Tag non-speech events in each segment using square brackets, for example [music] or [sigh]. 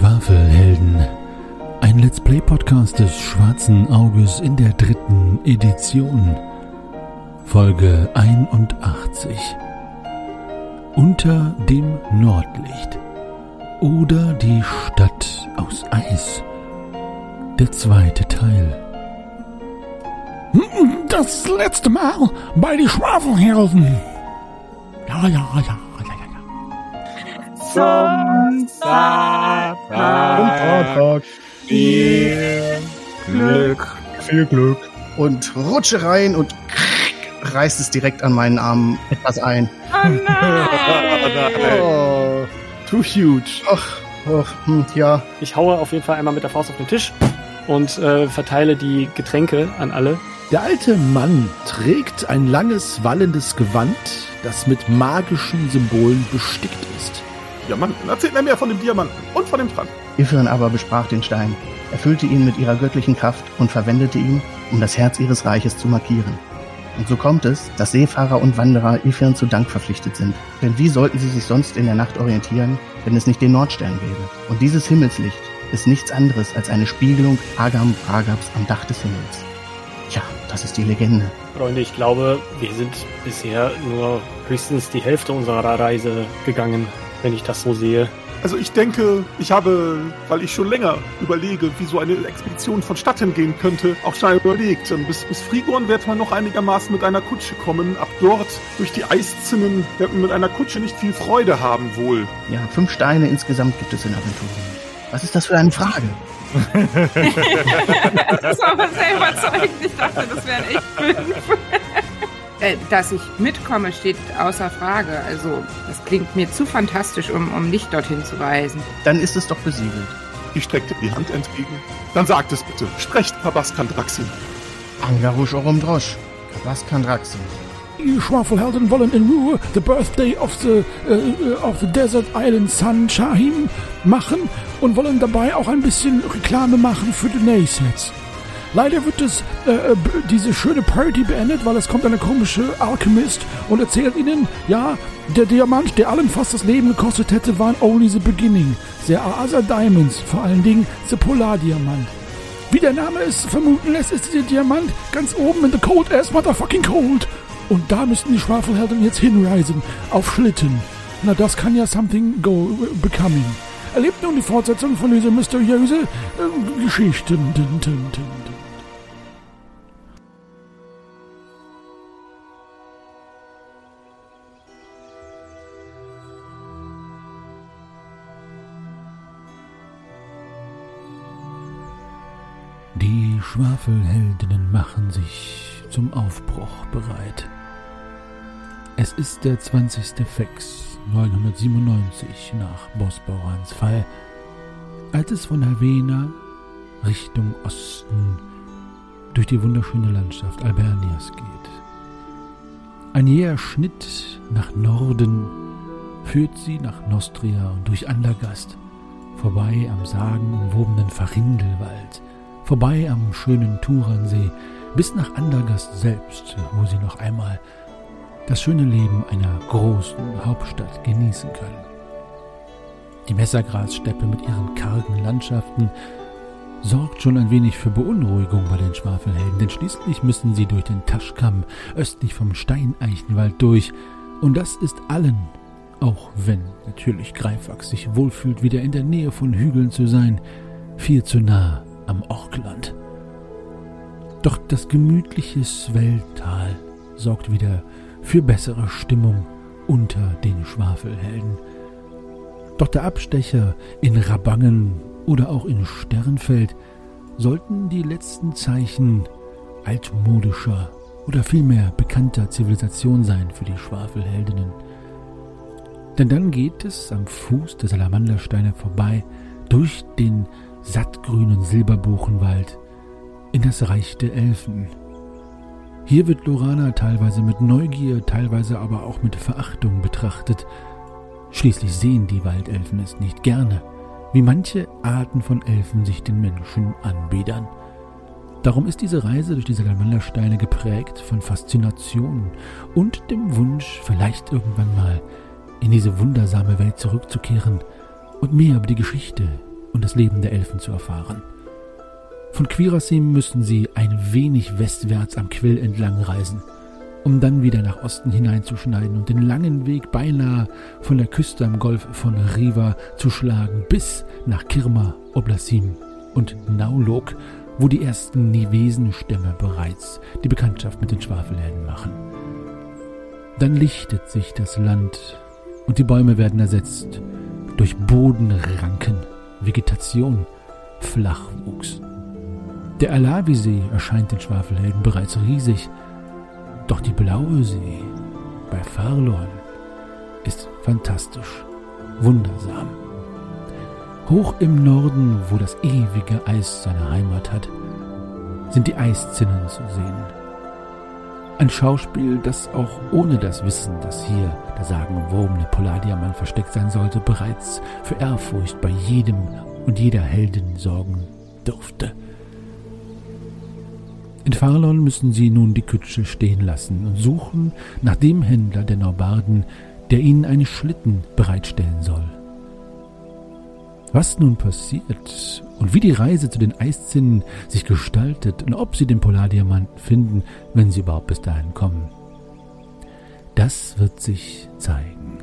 Schwafelhelden. Ein Let's Play Podcast des Schwarzen Auges in der dritten Edition. Folge 81. Unter dem Nordlicht. Oder die Stadt aus Eis. Der zweite Teil. Das letzte Mal bei die Schwafelhelden. Ja, ja, ja, ja, ja, Zum Samstag viel Glück. Viel Glück. Und rutsche rein und reißt es direkt an meinen Armen etwas ein. Oh nein! [laughs] Oh, Too huge. ach, ach hm, ja. Ich haue auf jeden Fall einmal mit der Faust auf den Tisch und äh, verteile die Getränke an alle. Der alte Mann trägt ein langes, wallendes Gewand, das mit magischen Symbolen bestickt ist. Diamanten. Erzählt mir mehr von dem Diamanten und von dem Trank. Ifrin aber besprach den Stein, erfüllte ihn mit ihrer göttlichen Kraft und verwendete ihn, um das Herz ihres Reiches zu markieren. Und so kommt es, dass Seefahrer und Wanderer Ifrin zu Dank verpflichtet sind. Denn wie sollten sie sich sonst in der Nacht orientieren, wenn es nicht den Nordstern gäbe? Und dieses Himmelslicht ist nichts anderes als eine Spiegelung Agam Pragabs am Dach des Himmels. Tja, das ist die Legende. Freunde, ich glaube, wir sind bisher nur höchstens die Hälfte unserer Reise gegangen, wenn ich das so sehe. Also ich denke, ich habe, weil ich schon länger überlege, wie so eine Expedition vonstatten gehen könnte, auch schon überlegt. Bis, bis Frigorn wird man noch einigermaßen mit einer Kutsche kommen. Ab dort durch die Eiszinnen wird man mit einer Kutsche nicht viel Freude haben wohl. Ja, fünf Steine insgesamt gibt es in Aventurien. Was ist das für eine Frage? [laughs] Das war aber sehr überzeugend. Ich dachte, das wären echt fünf. Äh, Dass ich mitkomme, steht außer Frage. Also, das klingt mir zu fantastisch, um, um nicht dorthin zu reisen. Dann ist es doch besiegelt. Ich streckte die Hand entgegen. Dann sagt es bitte. Sprecht, Pabaskan Draxin. Angarush Orum Drosch. Was kann Draxin? Die Schwafelhelden wollen in Ruhe the birthday of the, äh, of the desert island Sun Shahim machen und wollen dabei auch ein bisschen Reklame machen für die Naysets. Leider wird es, äh, äh, diese schöne Party beendet, weil es kommt eine komische Alchemist und erzählt ihnen, ja, der Diamant, der allen fast das Leben gekostet hätte, waren only the beginning. The other diamonds, vor allen Dingen the Polardiamant. Wie der Name es vermuten lässt, ist dieser Diamant ganz oben in the cold ass motherfucking cold. Und da müssten die Schwafelhelden jetzt hinreisen, auf Schlitten. Na, das kann ja something go becoming. Erlebt nun die Fortsetzung von dieser mysteriösen äh, Geschichte. Schwafelheldinnen machen sich zum Aufbruch bereit. Es ist der 20. Fex 997 nach Bosporans Fall, als es von Havena Richtung Osten durch die wunderschöne Landschaft Albernias geht. Ein jäher Schnitt nach Norden führt sie nach Nostria und durch Andergast, vorbei am sagenumwobenen Farindelwald, vorbei am schönen Turansee, bis nach Andergast selbst, wo sie noch einmal das schöne Leben einer großen Hauptstadt genießen können. Die Messergrassteppe mit ihren kargen Landschaften sorgt schon ein wenig für Beunruhigung bei den Schwafelhelden, denn schließlich müssen sie durch den Taschkamm östlich vom Steineichenwald durch, und das ist allen, auch wenn natürlich Greifax sich wohlfühlt, wieder in der Nähe von Hügeln zu sein, viel zu nah am Orkland. Doch das gemütliche Swelltal sorgt wieder für bessere Stimmung unter den Schwafelhelden. Doch der Abstecher in Rabangen oder auch in Sternfeld sollten die letzten Zeichen altmodischer oder vielmehr bekannter Zivilisation sein für die Schwafelheldinnen. Denn dann geht es am Fuß der Salamandersteine vorbei durch den sattgrünen Silberbuchenwald in das Reich der Elfen. Hier wird Lorana teilweise mit Neugier, teilweise aber auch mit Verachtung betrachtet. Schließlich sehen die Waldelfen es nicht gerne, wie manche Arten von Elfen sich den Menschen anbiedern. Darum ist diese Reise durch die Salamandersteine geprägt von Faszination und dem Wunsch, vielleicht irgendwann mal in diese wundersame Welt zurückzukehren und mehr über die Geschichte und das Leben der Elfen zu erfahren. Von Quirasim müssen sie ein wenig westwärts am Quill entlang reisen, um dann wieder nach Osten hineinzuschneiden und den langen Weg beinahe von der Küste am Golf von Riva zu schlagen bis nach Kirma, Oblasim und Naulok, wo die ersten Nivesenstämme bereits die Bekanntschaft mit den Schwafelhelden machen. Dann lichtet sich das Land und die Bäume werden ersetzt durch Bodenranken, Vegetation, Flachwuchs. Der Alavisee erscheint den Schwafelhelden bereits riesig, doch die blaue See bei Farlorn ist fantastisch, wundersam. Hoch im Norden, wo das ewige Eis seine Heimat hat, sind die Eiszinnen zu sehen. Ein Schauspiel, das auch ohne das Wissen, dass hier der sagenumwobene Polardiamant versteckt sein sollte, bereits für Ehrfurcht bei jedem und jeder Heldin sorgen durfte. In Farlon müssen sie nun die Kutsche stehen lassen und suchen nach dem Händler der Norbarden, der ihnen einen Schlitten bereitstellen soll. Was nun passiert und wie die Reise zu den Eiszinnen sich gestaltet und ob sie den Polardiamanten finden, wenn sie überhaupt bis dahin kommen, das wird sich zeigen.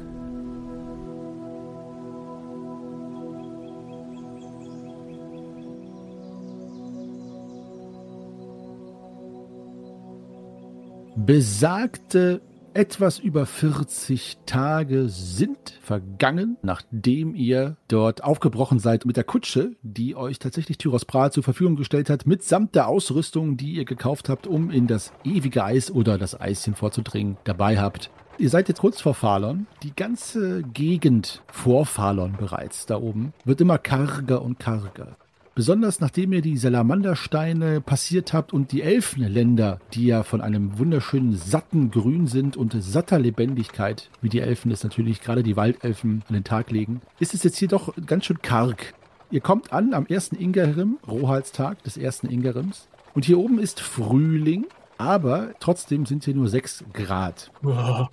Besagte etwas über 40 Tage sind vergangen, nachdem ihr dort aufgebrochen seid mit der Kutsche, die euch tatsächlich Tyros Prahl zur Verfügung gestellt hat, mitsamt der Ausrüstung, die ihr gekauft habt, um in das ewige Eis oder das Eischen vorzudringen, dabei habt. Ihr seid jetzt kurz vor Falon. Die ganze Gegend vor Falon bereits da oben wird immer karger und karger. Besonders nachdem ihr die Salamandersteine passiert habt und die Elfenländer, die ja von einem wunderschönen satten Grün sind und satter Lebendigkeit, wie die Elfen es natürlich gerade die Waldelfen an den Tag legen, ist es jetzt hier doch ganz schön karg. Ihr kommt an am ersten Ingerim, Rohalstag des ersten Ingerims. Und hier oben ist Frühling, aber trotzdem sind hier nur 6 Grad.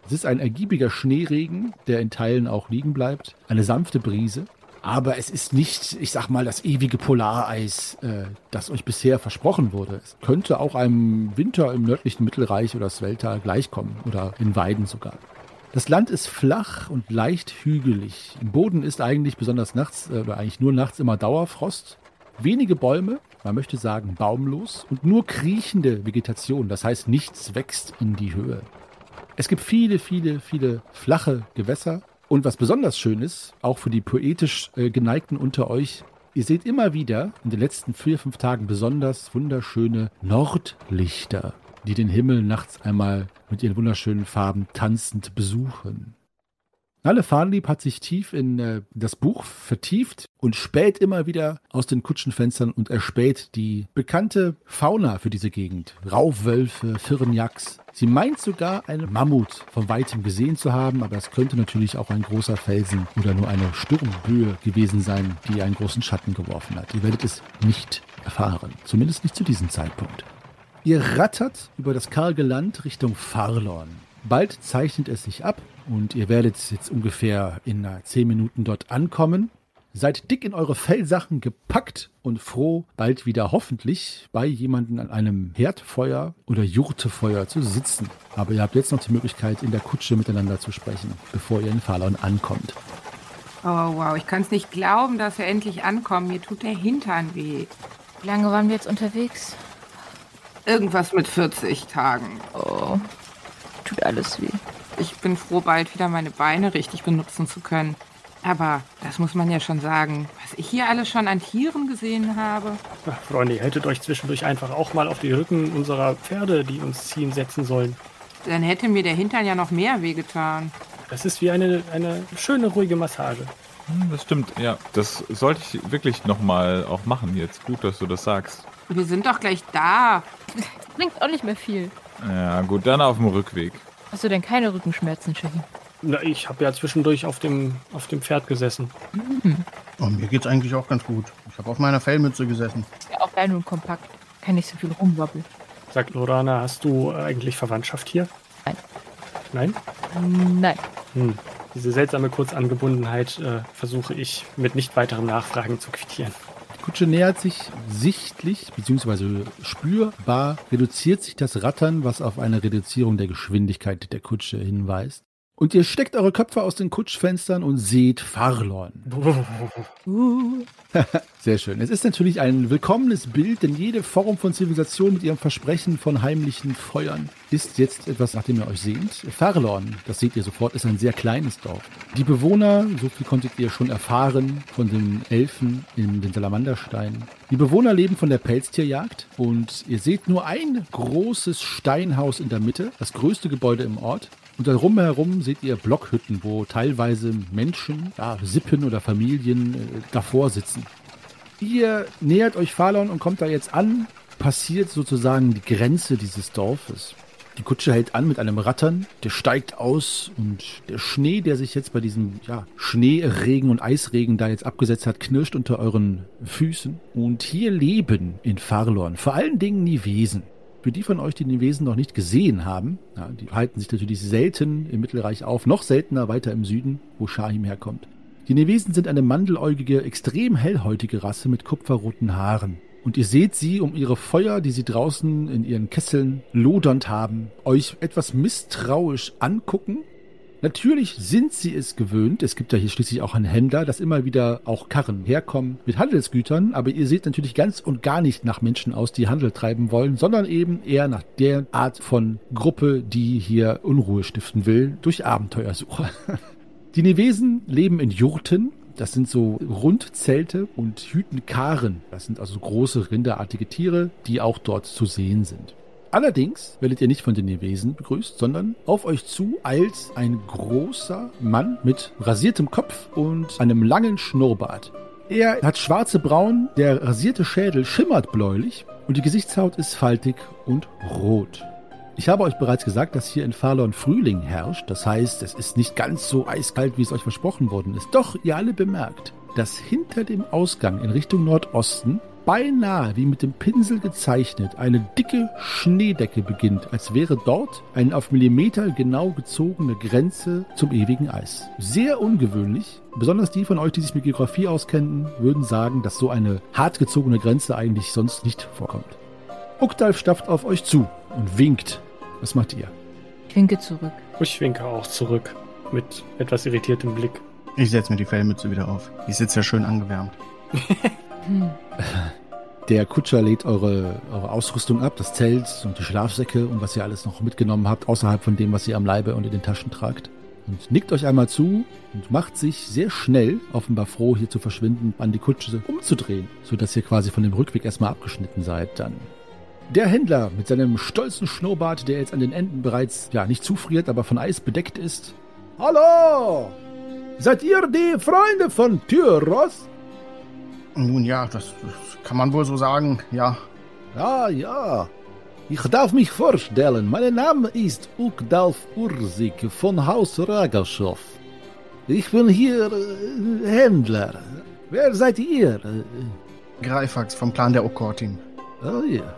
Es ist ein ergiebiger Schneeregen, der in Teilen auch liegen bleibt. Eine sanfte Brise. Aber es ist nicht, ich sag mal, das ewige Polareis, äh, das euch bisher versprochen wurde. Es könnte auch einem Winter im nördlichen Mittelreich oder Svelta gleichkommen oder in Weiden sogar. Das Land ist flach und leicht hügelig. Im Boden ist eigentlich besonders nachts äh, oder eigentlich nur nachts immer Dauerfrost. Wenige Bäume, man möchte sagen baumlos und nur kriechende Vegetation, das heißt nichts wächst in die Höhe. Es gibt viele, viele, viele flache Gewässer, und was besonders schön ist, auch für die poetisch äh, geneigten unter euch, ihr seht immer wieder in den letzten vier, fünf Tagen besonders wunderschöne Nordlichter, die den Himmel nachts einmal mit ihren wunderschönen Farben tanzend besuchen. Nalle Farnlieb hat sich tief in äh, das Buch vertieft und späht immer wieder aus den Kutschenfenstern und erspäht die bekannte Fauna für diese Gegend. Raufwölfe, Firnjaks. Sie meint sogar einen Mammut von weitem gesehen zu haben, aber es könnte natürlich auch ein großer Felsen oder nur eine Sturmböe gewesen sein, die einen großen Schatten geworfen hat. Ihr werdet es nicht erfahren, zumindest nicht zu diesem Zeitpunkt. Ihr rattert über das karge Land Richtung Farlorn. Bald zeichnet es sich ab und ihr werdet jetzt ungefähr in zehn Minuten dort ankommen. Seid dick in eure Fellsachen gepackt und froh, bald wieder hoffentlich bei jemandem an einem Herdfeuer oder Jurtefeuer zu sitzen. Aber ihr habt jetzt noch die Möglichkeit, in der Kutsche miteinander zu sprechen, bevor ihr in Falon ankommt. Oh, wow, ich kann es nicht glauben, dass wir endlich ankommen. Mir tut der Hintern weh. Wie lange waren wir jetzt unterwegs? Irgendwas mit 40 Tagen. Oh, tut alles weh. Ich bin froh, bald wieder meine Beine richtig benutzen zu können. Aber das muss man ja schon sagen, was ich hier alles schon an Tieren gesehen habe. Ach, Freunde, ihr hättet euch zwischendurch einfach auch mal auf die Rücken unserer Pferde, die uns ziehen, setzen sollen. Dann hätte mir der Hintern ja noch mehr wehgetan. Das ist wie eine, eine schöne, ruhige Massage. Hm, Das stimmt, ja. Das sollte ich wirklich nochmal auch machen jetzt. Gut, dass du das sagst. Wir sind doch gleich da. Bringt auch nicht mehr viel. Ja, gut, dann auf dem Rückweg. Hast du denn keine Rückenschmerzen, Shaggy? Na, ich habe ja zwischendurch auf dem, auf dem Pferd gesessen. Oh, mir geht's eigentlich auch ganz gut. Ich habe auf meiner Fellmütze gesessen. Ja, auch klein und kompakt. Kann nicht so viel rumwobbeln. Sagt Lorana, hast du eigentlich Verwandtschaft hier? Nein. Nein? Nein. Hm. Diese seltsame Kurzangebundenheit äh, versuche ich mit nicht weiteren Nachfragen zu quittieren. Kutsche nähert sich sichtlich bzw. spürbar, reduziert sich das Rattern, was auf eine Reduzierung der Geschwindigkeit der Kutsche hinweist. Und ihr steckt eure Köpfe aus den Kutschfenstern und seht Farlon. [laughs] Sehr schön. Es ist natürlich ein willkommenes Bild, denn jede Form von Zivilisation mit ihrem Versprechen von heimlichen Feuern ist jetzt etwas, nach dem ihr euch sehnt. Farlon, das seht ihr sofort, ist ein sehr kleines Dorf. Die Bewohner, so viel konntet ihr schon erfahren von den Elfen in den Salamandersteinen. Die Bewohner leben von der Pelztierjagd und ihr seht nur ein großes Steinhaus in der Mitte, das größte Gebäude im Ort. Und darum herum seht ihr Blockhütten, wo teilweise Menschen, ja, Sippen oder Familien äh, davor sitzen. Ihr nähert euch Falon und kommt da jetzt an, passiert sozusagen die Grenze dieses Dorfes. Die Kutsche hält an mit einem Rattern, der steigt aus und der Schnee, der sich jetzt bei diesem ja, Schneeregen und Eisregen da jetzt abgesetzt hat, knirscht unter euren Füßen. Und hier leben in Farlon vor allen Dingen Nivesen. Für die von euch, die den Wesen noch nicht gesehen haben, ja, die halten sich natürlich selten im Mittelreich auf, noch seltener weiter im Süden, wo Shahim herkommt. Die Nevesen sind eine mandeläugige, extrem hellhäutige Rasse mit kupferroten Haaren. Und ihr seht sie um ihre Feuer, die sie draußen in ihren Kesseln lodernd haben, euch etwas misstrauisch angucken Natürlich sind sie es gewöhnt. Es gibt ja hier schließlich auch einen Händler, dass immer wieder auch Karren herkommen mit Handelsgütern. Aber ihr seht natürlich ganz und gar nicht nach Menschen aus, die Handel treiben wollen, sondern eben eher nach der Art von Gruppe, die hier Unruhe stiften will durch Abenteuersuche. [laughs] Die Nevesen leben in Jurten, das sind so Rundzelte und hüten Karen. Das sind also große rinderartige Tiere, die auch dort zu sehen sind. Allerdings werdet ihr nicht von den Nevesen begrüßt, sondern auf euch zu eilt ein großer Mann mit rasiertem Kopf und einem langen Schnurrbart. Er hat schwarze Brauen, der rasierte Schädel schimmert bläulich und die Gesichtshaut ist faltig und rot. Ich habe euch bereits gesagt, dass hier in Falon Frühling herrscht. Das heißt, es ist nicht ganz so eiskalt, wie es euch versprochen worden ist. Doch ihr alle bemerkt, dass hinter dem Ausgang in Richtung Nordosten beinahe wie mit dem Pinsel gezeichnet eine dicke Schneedecke beginnt, als wäre dort eine auf Millimeter genau gezogene Grenze zum ewigen Eis. Sehr ungewöhnlich. Besonders die von euch, die sich mit Geografie auskennen, würden sagen, dass so eine hart gezogene Grenze eigentlich sonst nicht vorkommt. Ukdalf stafft auf euch zu und winkt. Was macht ihr? Ich winke zurück. Ich winke auch zurück mit etwas irritiertem Blick. Ich setze mir die Fellmütze wieder auf. Die ist jetzt ja schön angewärmt. [laughs] [laughs] Hm. Der Kutscher lädt eure, eure Ausrüstung ab, das Zelt und die Schlafsäcke und was ihr alles noch mitgenommen habt, außerhalb von dem, was ihr am Leibe und in den Taschen tragt. Und nickt euch einmal zu und macht sich sehr schnell, offenbar froh, hier zu verschwinden, an die Kutsche umzudrehen, sodass ihr quasi von dem Rückweg erstmal abgeschnitten seid dann. Der Händler mit seinem stolzen Schnurrbart, der jetzt an den Enden bereits, ja, nicht zufriert, aber von Eis bedeckt ist. Hallo! Seid ihr die Freunde von Tyros? Nun ja, das, das kann man wohl so sagen, ja. Ja, ja. Ich darf mich vorstellen. Mein Name ist Ukdalf Ursik von Haus Ragaschow. Ich bin hier äh, Händler. Wer seid ihr? Greifax vom Plan der Okortim. Oh ja.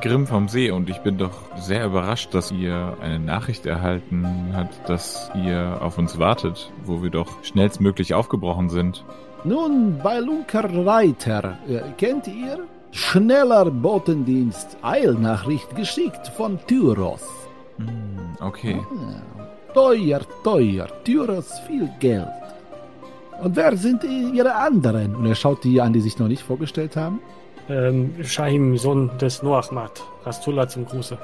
Grimm vom See und ich bin doch sehr überrascht, dass ihr eine Nachricht erhalten habt, dass ihr auf uns wartet, wo wir doch schnellstmöglich aufgebrochen sind. Nun, bei Lunker Reiter, äh, kennt ihr? Schneller Botendienst, Eilnachricht geschickt von Tyros. Hm, okay. Ah, teuer, teuer, Tyros viel Geld. Und wer sind ihre anderen? Und er schaut die an, die sich noch nicht vorgestellt haben. Ähm, Shahim, Sohn des Noachmat. Rastullah zum Gruße.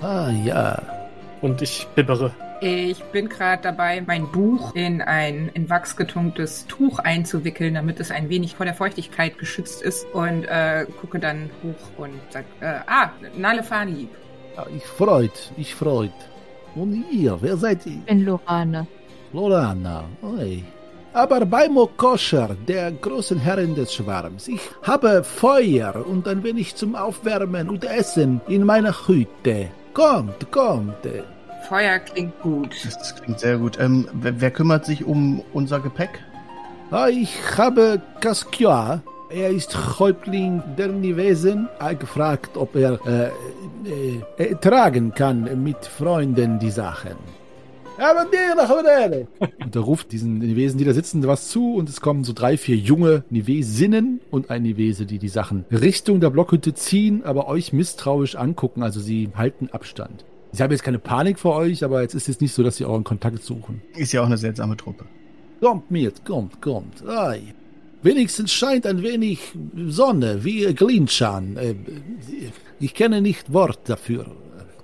Ah, ja. Und ich bibbere. Ich bin gerade dabei, mein Buch in ein in Wachs getunktes Tuch einzuwickeln, damit es ein wenig vor der Feuchtigkeit geschützt ist und äh, gucke dann hoch und sag, äh, ah, Nalefani. Ja, ich freut, ich freut. Und ihr, wer seid ihr? Ich bin Lorana. Lorana, oi. Aber bei Mokoscher, der großen Herrin des Schwarms, ich habe Feuer und ein wenig zum Aufwärmen und Essen in meiner Hütte. Kommt, kommt. Feuer klingt gut. Das klingt sehr gut. Ähm, wer, wer kümmert sich um unser Gepäck? Ah, Ich habe Kaskua. Er ist Häuptling der Nivesen. Er gefragt, ob er äh, äh, äh, tragen kann mit Freunden die Sachen. [laughs] Und er ruft diesen Nivesen, die da sitzen, was zu und es kommen so drei, vier junge Nivesinnen und ein Nivese, die die Sachen Richtung der Blockhütte ziehen, aber euch misstrauisch angucken, also sie halten Abstand. Sie haben jetzt keine Panik vor euch, aber jetzt ist es nicht so, dass sie euren Kontakt suchen. Ist ja auch eine seltsame Truppe. Kommt mit, kommt, kommt. Ei. Wenigstens scheint ein wenig Sonne, wie Glinschan. Äh, Ich kenne nicht Wort dafür.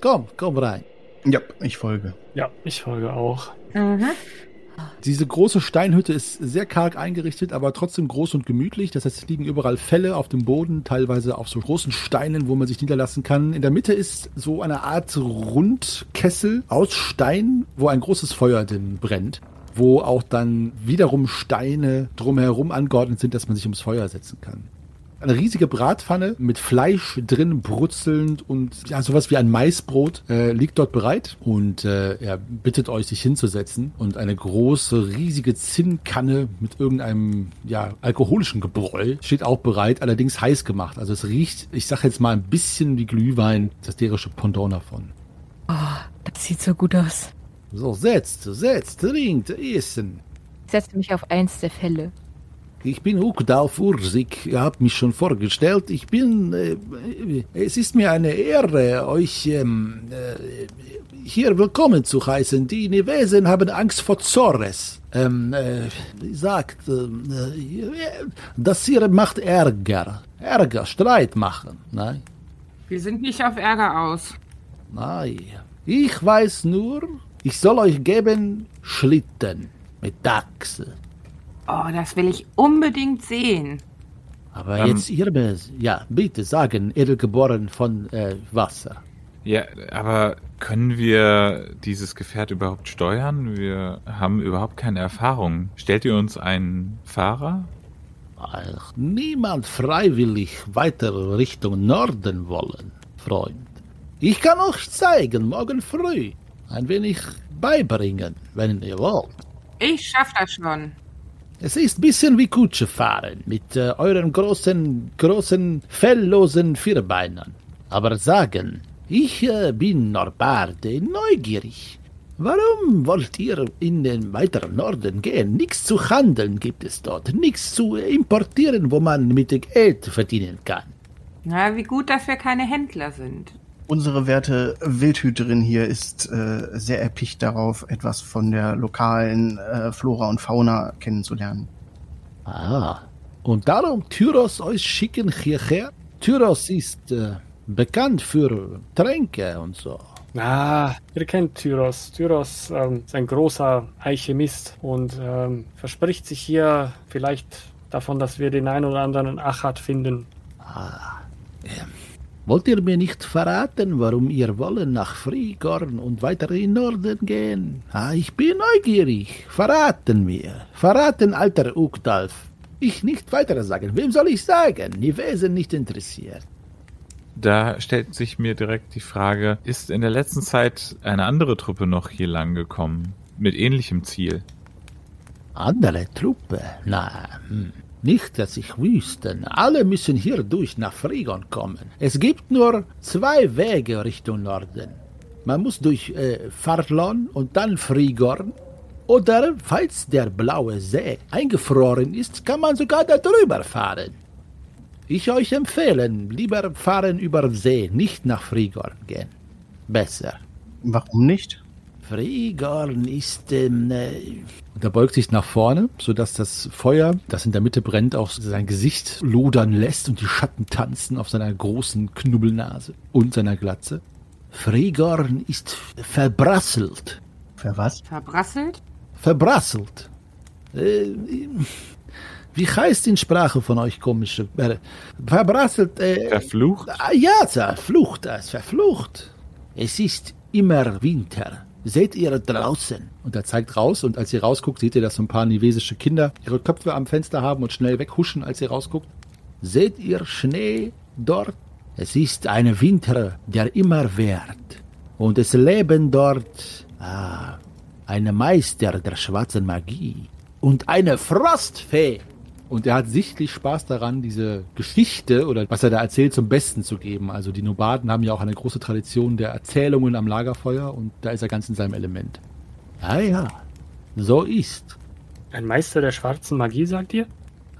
Komm, komm rein. Ja, ich folge. Ja, ich folge auch. Mhm. Diese große Steinhütte ist sehr karg eingerichtet, aber trotzdem groß und gemütlich. Das heißt, es liegen überall Fälle auf dem Boden, teilweise auf so großen Steinen, wo man sich niederlassen kann. In der Mitte ist so eine Art Rundkessel aus Stein, wo ein großes Feuer drin brennt, wo auch dann wiederum Steine drumherum angeordnet sind, dass man sich ums Feuer setzen kann. Eine riesige Bratpfanne mit Fleisch drin brutzelnd und ja, sowas wie ein Maisbrot äh, liegt dort bereit und äh, er bittet euch, sich hinzusetzen und eine große, riesige Zinnkanne mit irgendeinem ja, alkoholischen Gebräu steht auch bereit, allerdings heiß gemacht. Also es riecht, ich sag jetzt mal ein bisschen wie Glühwein, das derische Pendant davon. Oh, das sieht so gut aus. So, setzt, setzt, trinkt, essen. Ich setze mich auf eins der Fälle. Ich bin Ukdalf Ursig, ihr habt mich schon vorgestellt. Ich bin, äh, es ist mir eine Ehre, euch ähm, äh, hier willkommen zu heißen. Die Nevesen haben Angst vor Zores. Ähm, äh, sagt, äh, das hier macht Ärger. Ärger, Streit machen. Nein, Wir sind nicht auf Ärger aus. nein. Ich weiß nur, ich soll euch geben Schlitten mit Dachse. Oh, das will ich unbedingt sehen. Aber Ähm. jetzt ihr, ja, bitte sagen, edelgeboren von äh, Wasser. Ja, aber können wir dieses Gefährt überhaupt steuern? Wir haben überhaupt keine Erfahrung. Stellt ihr uns einen Fahrer? Ach, niemand freiwillig weiter Richtung Norden wollen, Freund. Ich kann euch zeigen, morgen früh. Ein wenig beibringen, wenn ihr wollt. Ich schaff das schon. Es ist bisschen wie Kutsche fahren mit äh, euren großen, großen, felllosen Vierbeinern. Aber sagen, ich äh, bin Norbarde neugierig. Warum wollt ihr in den weiteren Norden gehen? Nichts zu handeln gibt es dort, nichts zu importieren, wo man mit Geld verdienen kann. Na, wie gut, dass wir keine Händler sind. Unsere werte Wildhüterin hier ist äh, sehr erpicht darauf, etwas von der lokalen äh, Flora und Fauna kennenzulernen. Ah, und darum Tyros euch schicken hierher? Tyros ist äh, bekannt für Tränke und so. Ah, ihr kennt Tyros. Tyros ähm, ist ein großer Alchemist und ähm, verspricht sich hier vielleicht davon, dass wir den einen oder anderen Achat finden. Wollt ihr mir nicht verraten, warum ihr wollen nach Frigorn und weiter in Norden gehen? Ah, ich bin neugierig. Verraten mir. Verraten, alter Ukdalf. Ich nicht weiter sagen. Wem soll ich sagen? Die Wesen nicht interessiert. Da stellt sich mir direkt die Frage, ist in der letzten Zeit eine andere Truppe noch hier lang gekommen? Mit ähnlichem Ziel? Andere Truppe? Na, hm. Nicht, dass ich wüsste. Alle müssen hier durch nach Frigorn kommen. Es gibt nur zwei Wege Richtung Norden. Man muss durch äh, Farlon und dann Frigorn. Oder, falls der blaue See eingefroren ist, kann man sogar da drüber fahren. Ich euch empfehlen, lieber fahren über See, nicht nach Frigorn gehen. Besser. Warum nicht? Frigorn ist. Ähm, äh und er beugt sich nach vorne, sodass das Feuer, das in der Mitte brennt, auch sein Gesicht lodern lässt und die Schatten tanzen auf seiner großen Knubbelnase und seiner Glatze. Frigorn ist verbrasselt. Für was? Verbrasselt? Verbrasselt. Äh, wie heißt in Sprache von euch komische? Äh, verbrasselt. Äh, Verflucht? Ah, Ja, verflucht, es verflucht. Es ist immer Winter. Seht ihr draußen? Und er zeigt raus und als ihr rausguckt, seht ihr, dass so ein paar nivesische Kinder ihre Köpfe am Fenster haben und schnell weghuschen, als ihr rausguckt. Seht ihr Schnee dort? Es ist ein Winter, der immer währt. Und es leben dort ah, eine Meister der schwarzen Magie und eine Frostfee. Und er hat sichtlich Spaß daran, diese Geschichte oder was er da erzählt zum Besten zu geben. Also die Nobaden haben ja auch eine große Tradition der Erzählungen am Lagerfeuer und da ist er ganz in seinem Element. Ah ja, so ist. Ein Meister der schwarzen Magie, sagt ihr?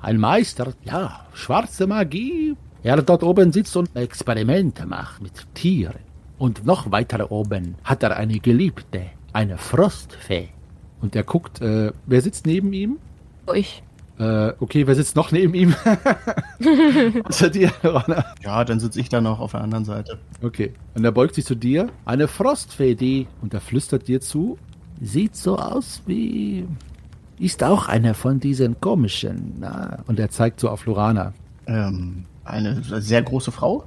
Ein Meister, ja, schwarze Magie. Er dort oben sitzt und Experimente macht mit Tieren. Und noch weiter oben hat er eine Geliebte, eine Frostfee. Und er guckt, äh, wer sitzt neben ihm? Ich. Äh, okay, wer sitzt noch neben ihm? [laughs] Zu dir, Ronna. Ja, dann sitze ich da noch auf der anderen Seite. Okay. Und er beugt sich zu dir. Eine Frostfee, die, und er flüstert dir zu, sieht so aus wie, ist auch einer von diesen komischen, na, und er zeigt so auf Lorana. Ähm, eine sehr große Frau?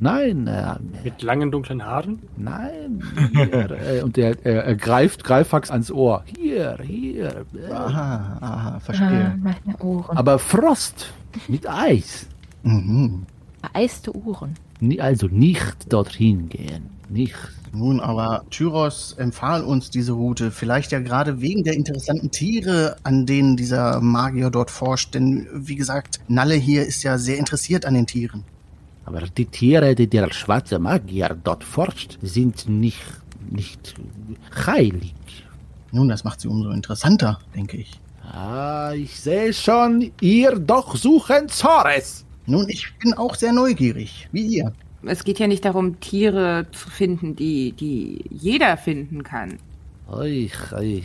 Nein, äh, Mit langen dunklen Haaren? nein, hier, äh, und er, er, er greift Greifax ans Ohr. Hier, hier. Äh. Aha, aha, Ah, verstehe. meine Ohren. Aber Frost mit Eis. Mhm. Vereiste Uhren. Also nicht dorthin gehen. Nicht. Nun, aber Tyros empfahl uns diese Route, vielleicht ja gerade wegen der interessanten Tiere, an denen dieser Magier dort forscht. Denn, wie gesagt, Nalle hier ist ja sehr interessiert an den Tieren. Aber die Tiere, die der schwarze Magier dort forscht, sind nicht, nicht heilig. Nun, das macht sie umso interessanter, denke ich. Ah, ich sehe schon, ihr doch suchen Zores. Nun, ich bin auch sehr neugierig, wie ihr. Es geht ja nicht darum, Tiere zu finden, die, die jeder finden kann. Euch, euch.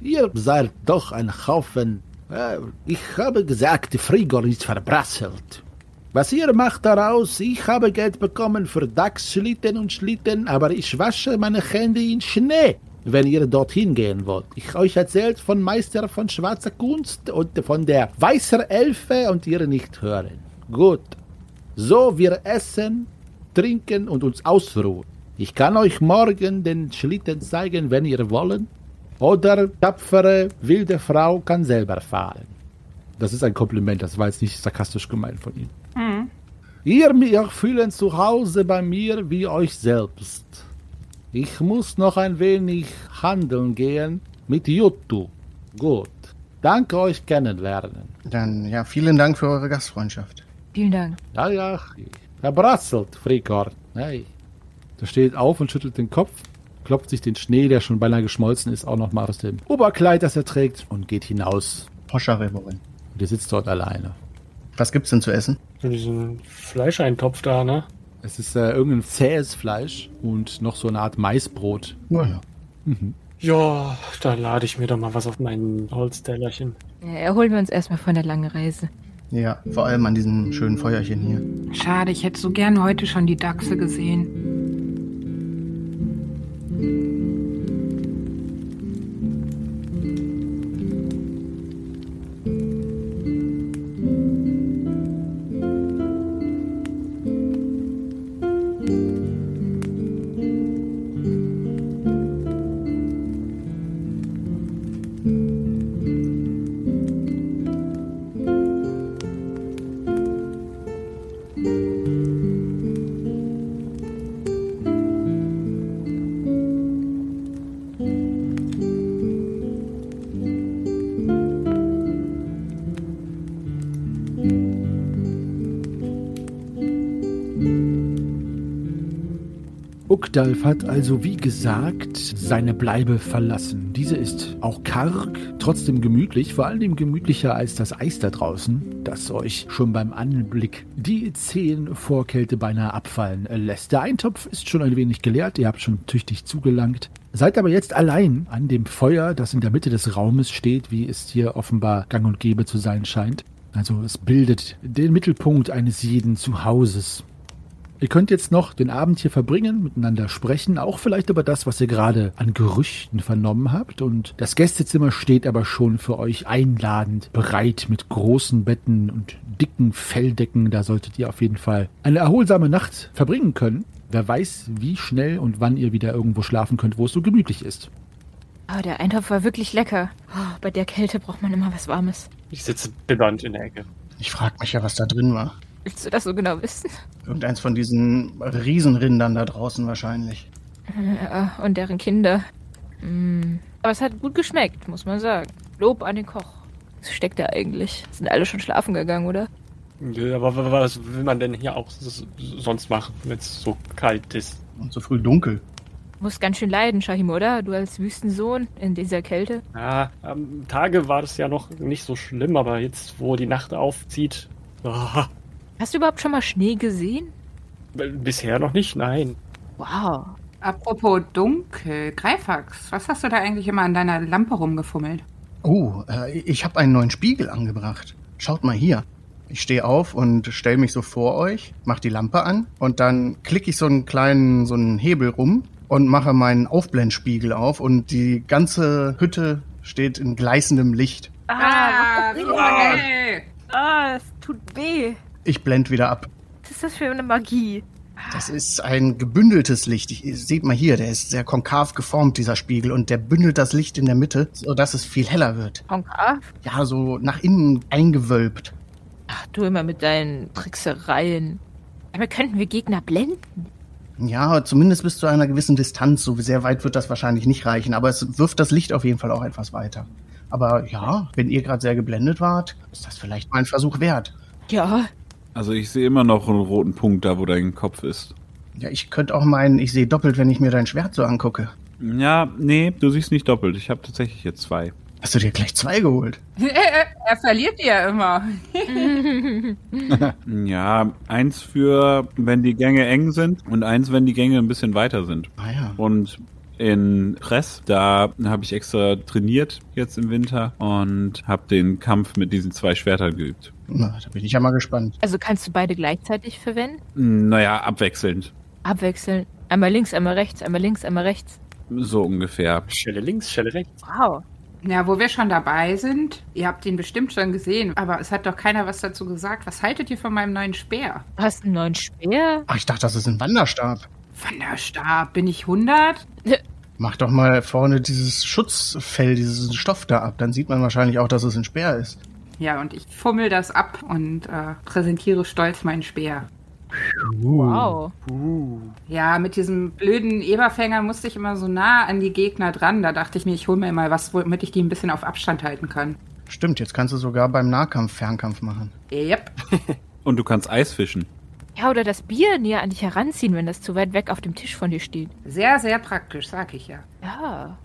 Ihr seid doch ein Haufen. Äh, Ich habe gesagt, Frigor ist verbrasselt. Was ihr macht daraus, ich habe Geld bekommen für Dachsschlitten und Schlitten, aber ich wasche meine Hände in Schnee, wenn ihr dorthin gehen wollt. Ich euch erzählt von Meister von schwarzer Kunst und von der weißer Elfe und ihr nicht hören. Gut. So, wir essen, trinken und uns ausruhen. Ich kann euch morgen den Schlitten zeigen, wenn ihr wollen. Oder tapfere, wilde Frau kann selber fahren. Das ist ein Kompliment, das war jetzt nicht sarkastisch gemeint von Ihnen. Hm. Ihr mir fühlen zu Hause bei mir wie euch selbst. Ich muss noch ein wenig handeln gehen mit Juttu. Gut. Danke euch kennenlernen. Dann, ja, vielen Dank für eure Gastfreundschaft. Vielen Dank. Ja, ja, verbrasselt, Frikor. Hey. Der steht auf und schüttelt den Kopf, klopft sich den Schnee, der schon beinahe geschmolzen ist, auch noch mal aus dem Oberkleid, das er trägt, und geht hinaus. Poscherrevorin. Und ihr sitzt dort alleine. Was gibt's denn zu essen? So diesen Fleischeintopf da, ne? Es ist äh, irgendein zähes Fleisch und noch so eine Art Maisbrot. Naja. Ja, da lade ich mir doch mal was auf mein Holztellerchen. Ja, erholen wir uns erstmal von der langen Reise. Ja, vor allem an diesem schönen Feuerchen hier. Schade, ich hätte so gern heute schon die Dachse gesehen. Ukdalf hat also wie gesagt seine Bleibe verlassen. Diese ist auch karg, trotzdem gemütlich, vor allem gemütlicher als das Eis da draußen, das euch schon beim Anblick die Zehen vor Kälte beinahe abfallen lässt. Der Eintopf ist schon ein wenig geleert, ihr habt schon tüchtig zugelangt. Seid aber jetzt allein an dem Feuer, das in der Mitte des Raumes steht, wie es hier offenbar gang und gäbe zu sein scheint. Also es bildet den Mittelpunkt eines jeden Zuhauses. Ihr könnt jetzt noch den Abend hier verbringen, miteinander sprechen, auch vielleicht über das, was ihr gerade an Gerüchten vernommen habt. Und das Gästezimmer steht aber schon für euch einladend bereit mit großen Betten und dicken Felldecken. Da solltet ihr auf jeden Fall eine erholsame Nacht verbringen können. Wer weiß, wie schnell und wann ihr wieder irgendwo schlafen könnt, wo es so gemütlich ist. Aber der Eintopf war wirklich lecker. Oh, bei der Kälte braucht man immer was Warmes. Ich sitze bewandt in der Ecke. Ich frag mich ja, was da drin war. Willst du das so genau wissen? Irgendeins von diesen Riesenrindern da draußen wahrscheinlich. Ja, und deren Kinder. Mm. Aber es hat gut geschmeckt, muss man sagen. Lob an den Koch. Was steckt da eigentlich? Sind alle schon schlafen gegangen, oder? Ja, aber wa- was will man denn hier auch sonst machen, wenn es so kalt ist? Und so früh dunkel. Musst ganz schön leiden, Shahim, oder? Du als Wüstensohn in dieser Kälte. Ja, am Tage war es ja noch nicht so schlimm, aber jetzt, wo die Nacht aufzieht. [laughs] ah, Hast du überhaupt schon mal Schnee gesehen? bisher noch nicht, nein. Wow. Apropos dunkel, Greifax, was hast du da eigentlich immer an deiner Lampe rumgefummelt? Oh, äh, ich habe einen neuen Spiegel angebracht. Schaut mal hier. Ich stehe auf und stelle mich so vor euch, mach die Lampe an und dann klicke ich so einen kleinen so einen Hebel rum und mache meinen Aufblendspiegel auf und die ganze Hütte steht in gleißendem Licht. Ah, was ist wie das? geil. Ah, es tut weh. Ich blend wieder ab. Was ist das für eine Magie? Das ist ein gebündeltes Licht. Ich, seht mal hier, der ist sehr konkav geformt, dieser Spiegel, und der bündelt das Licht in der Mitte, sodass es viel heller wird. Konkav? Ja, so nach innen eingewölbt. Ach, du immer mit deinen Tricksereien. Aber könnten wir Gegner blenden? Ja, zumindest bis zu einer gewissen Distanz. So sehr weit wird das wahrscheinlich nicht reichen, aber es wirft das Licht auf jeden Fall auch etwas weiter. Aber ja, wenn ihr gerade sehr geblendet wart, ist das vielleicht mal ein Versuch wert. Ja. Also ich sehe immer noch einen roten Punkt da, wo dein Kopf ist. Ja, ich könnte auch meinen, ich sehe doppelt, wenn ich mir dein Schwert so angucke. Ja, nee, du siehst nicht doppelt. Ich habe tatsächlich jetzt zwei. Hast du dir gleich zwei geholt? [laughs] er verliert die ja immer. [laughs] Ja, eins für, wenn die Gänge eng sind und eins, wenn die Gänge ein bisschen weiter sind. Ah ja. Und in Press, da habe ich extra trainiert jetzt im Winter und habe den Kampf mit diesen zwei Schwertern geübt. Na, da bin ich ja mal gespannt. Also kannst du beide gleichzeitig verwenden? Naja, abwechselnd. Abwechseln. Einmal links, einmal rechts, einmal links, einmal rechts. So ungefähr. Schelle links, Schelle rechts. Wow. Ja, wo wir schon dabei sind, ihr habt ihn bestimmt schon gesehen, aber es hat doch keiner was dazu gesagt. Was haltet ihr von meinem neuen Speer? Du hast einen neuen Speer? Ach, ich dachte, das ist ein Wanderstab. Wanderstab, bin ich 100? Mach doch mal vorne dieses Schutzfell, diesen Stoff da ab. Dann sieht man wahrscheinlich auch, dass es ein Speer ist. Ja, und ich fummel das ab und äh, präsentiere stolz meinen Speer. Wow. Ja, mit diesem blöden Eberfänger musste ich immer so nah an die Gegner dran. Da dachte ich mir, ich hole mir mal was, womit ich die ein bisschen auf Abstand halten kann. Stimmt, jetzt kannst du sogar beim Nahkampf Fernkampf machen. Yep. [laughs] Und du kannst Eis fischen. Ja, oder das Bier näher an dich heranziehen, wenn das zu weit weg auf dem Tisch von dir steht. Sehr, sehr praktisch, sag ich ja. Ja.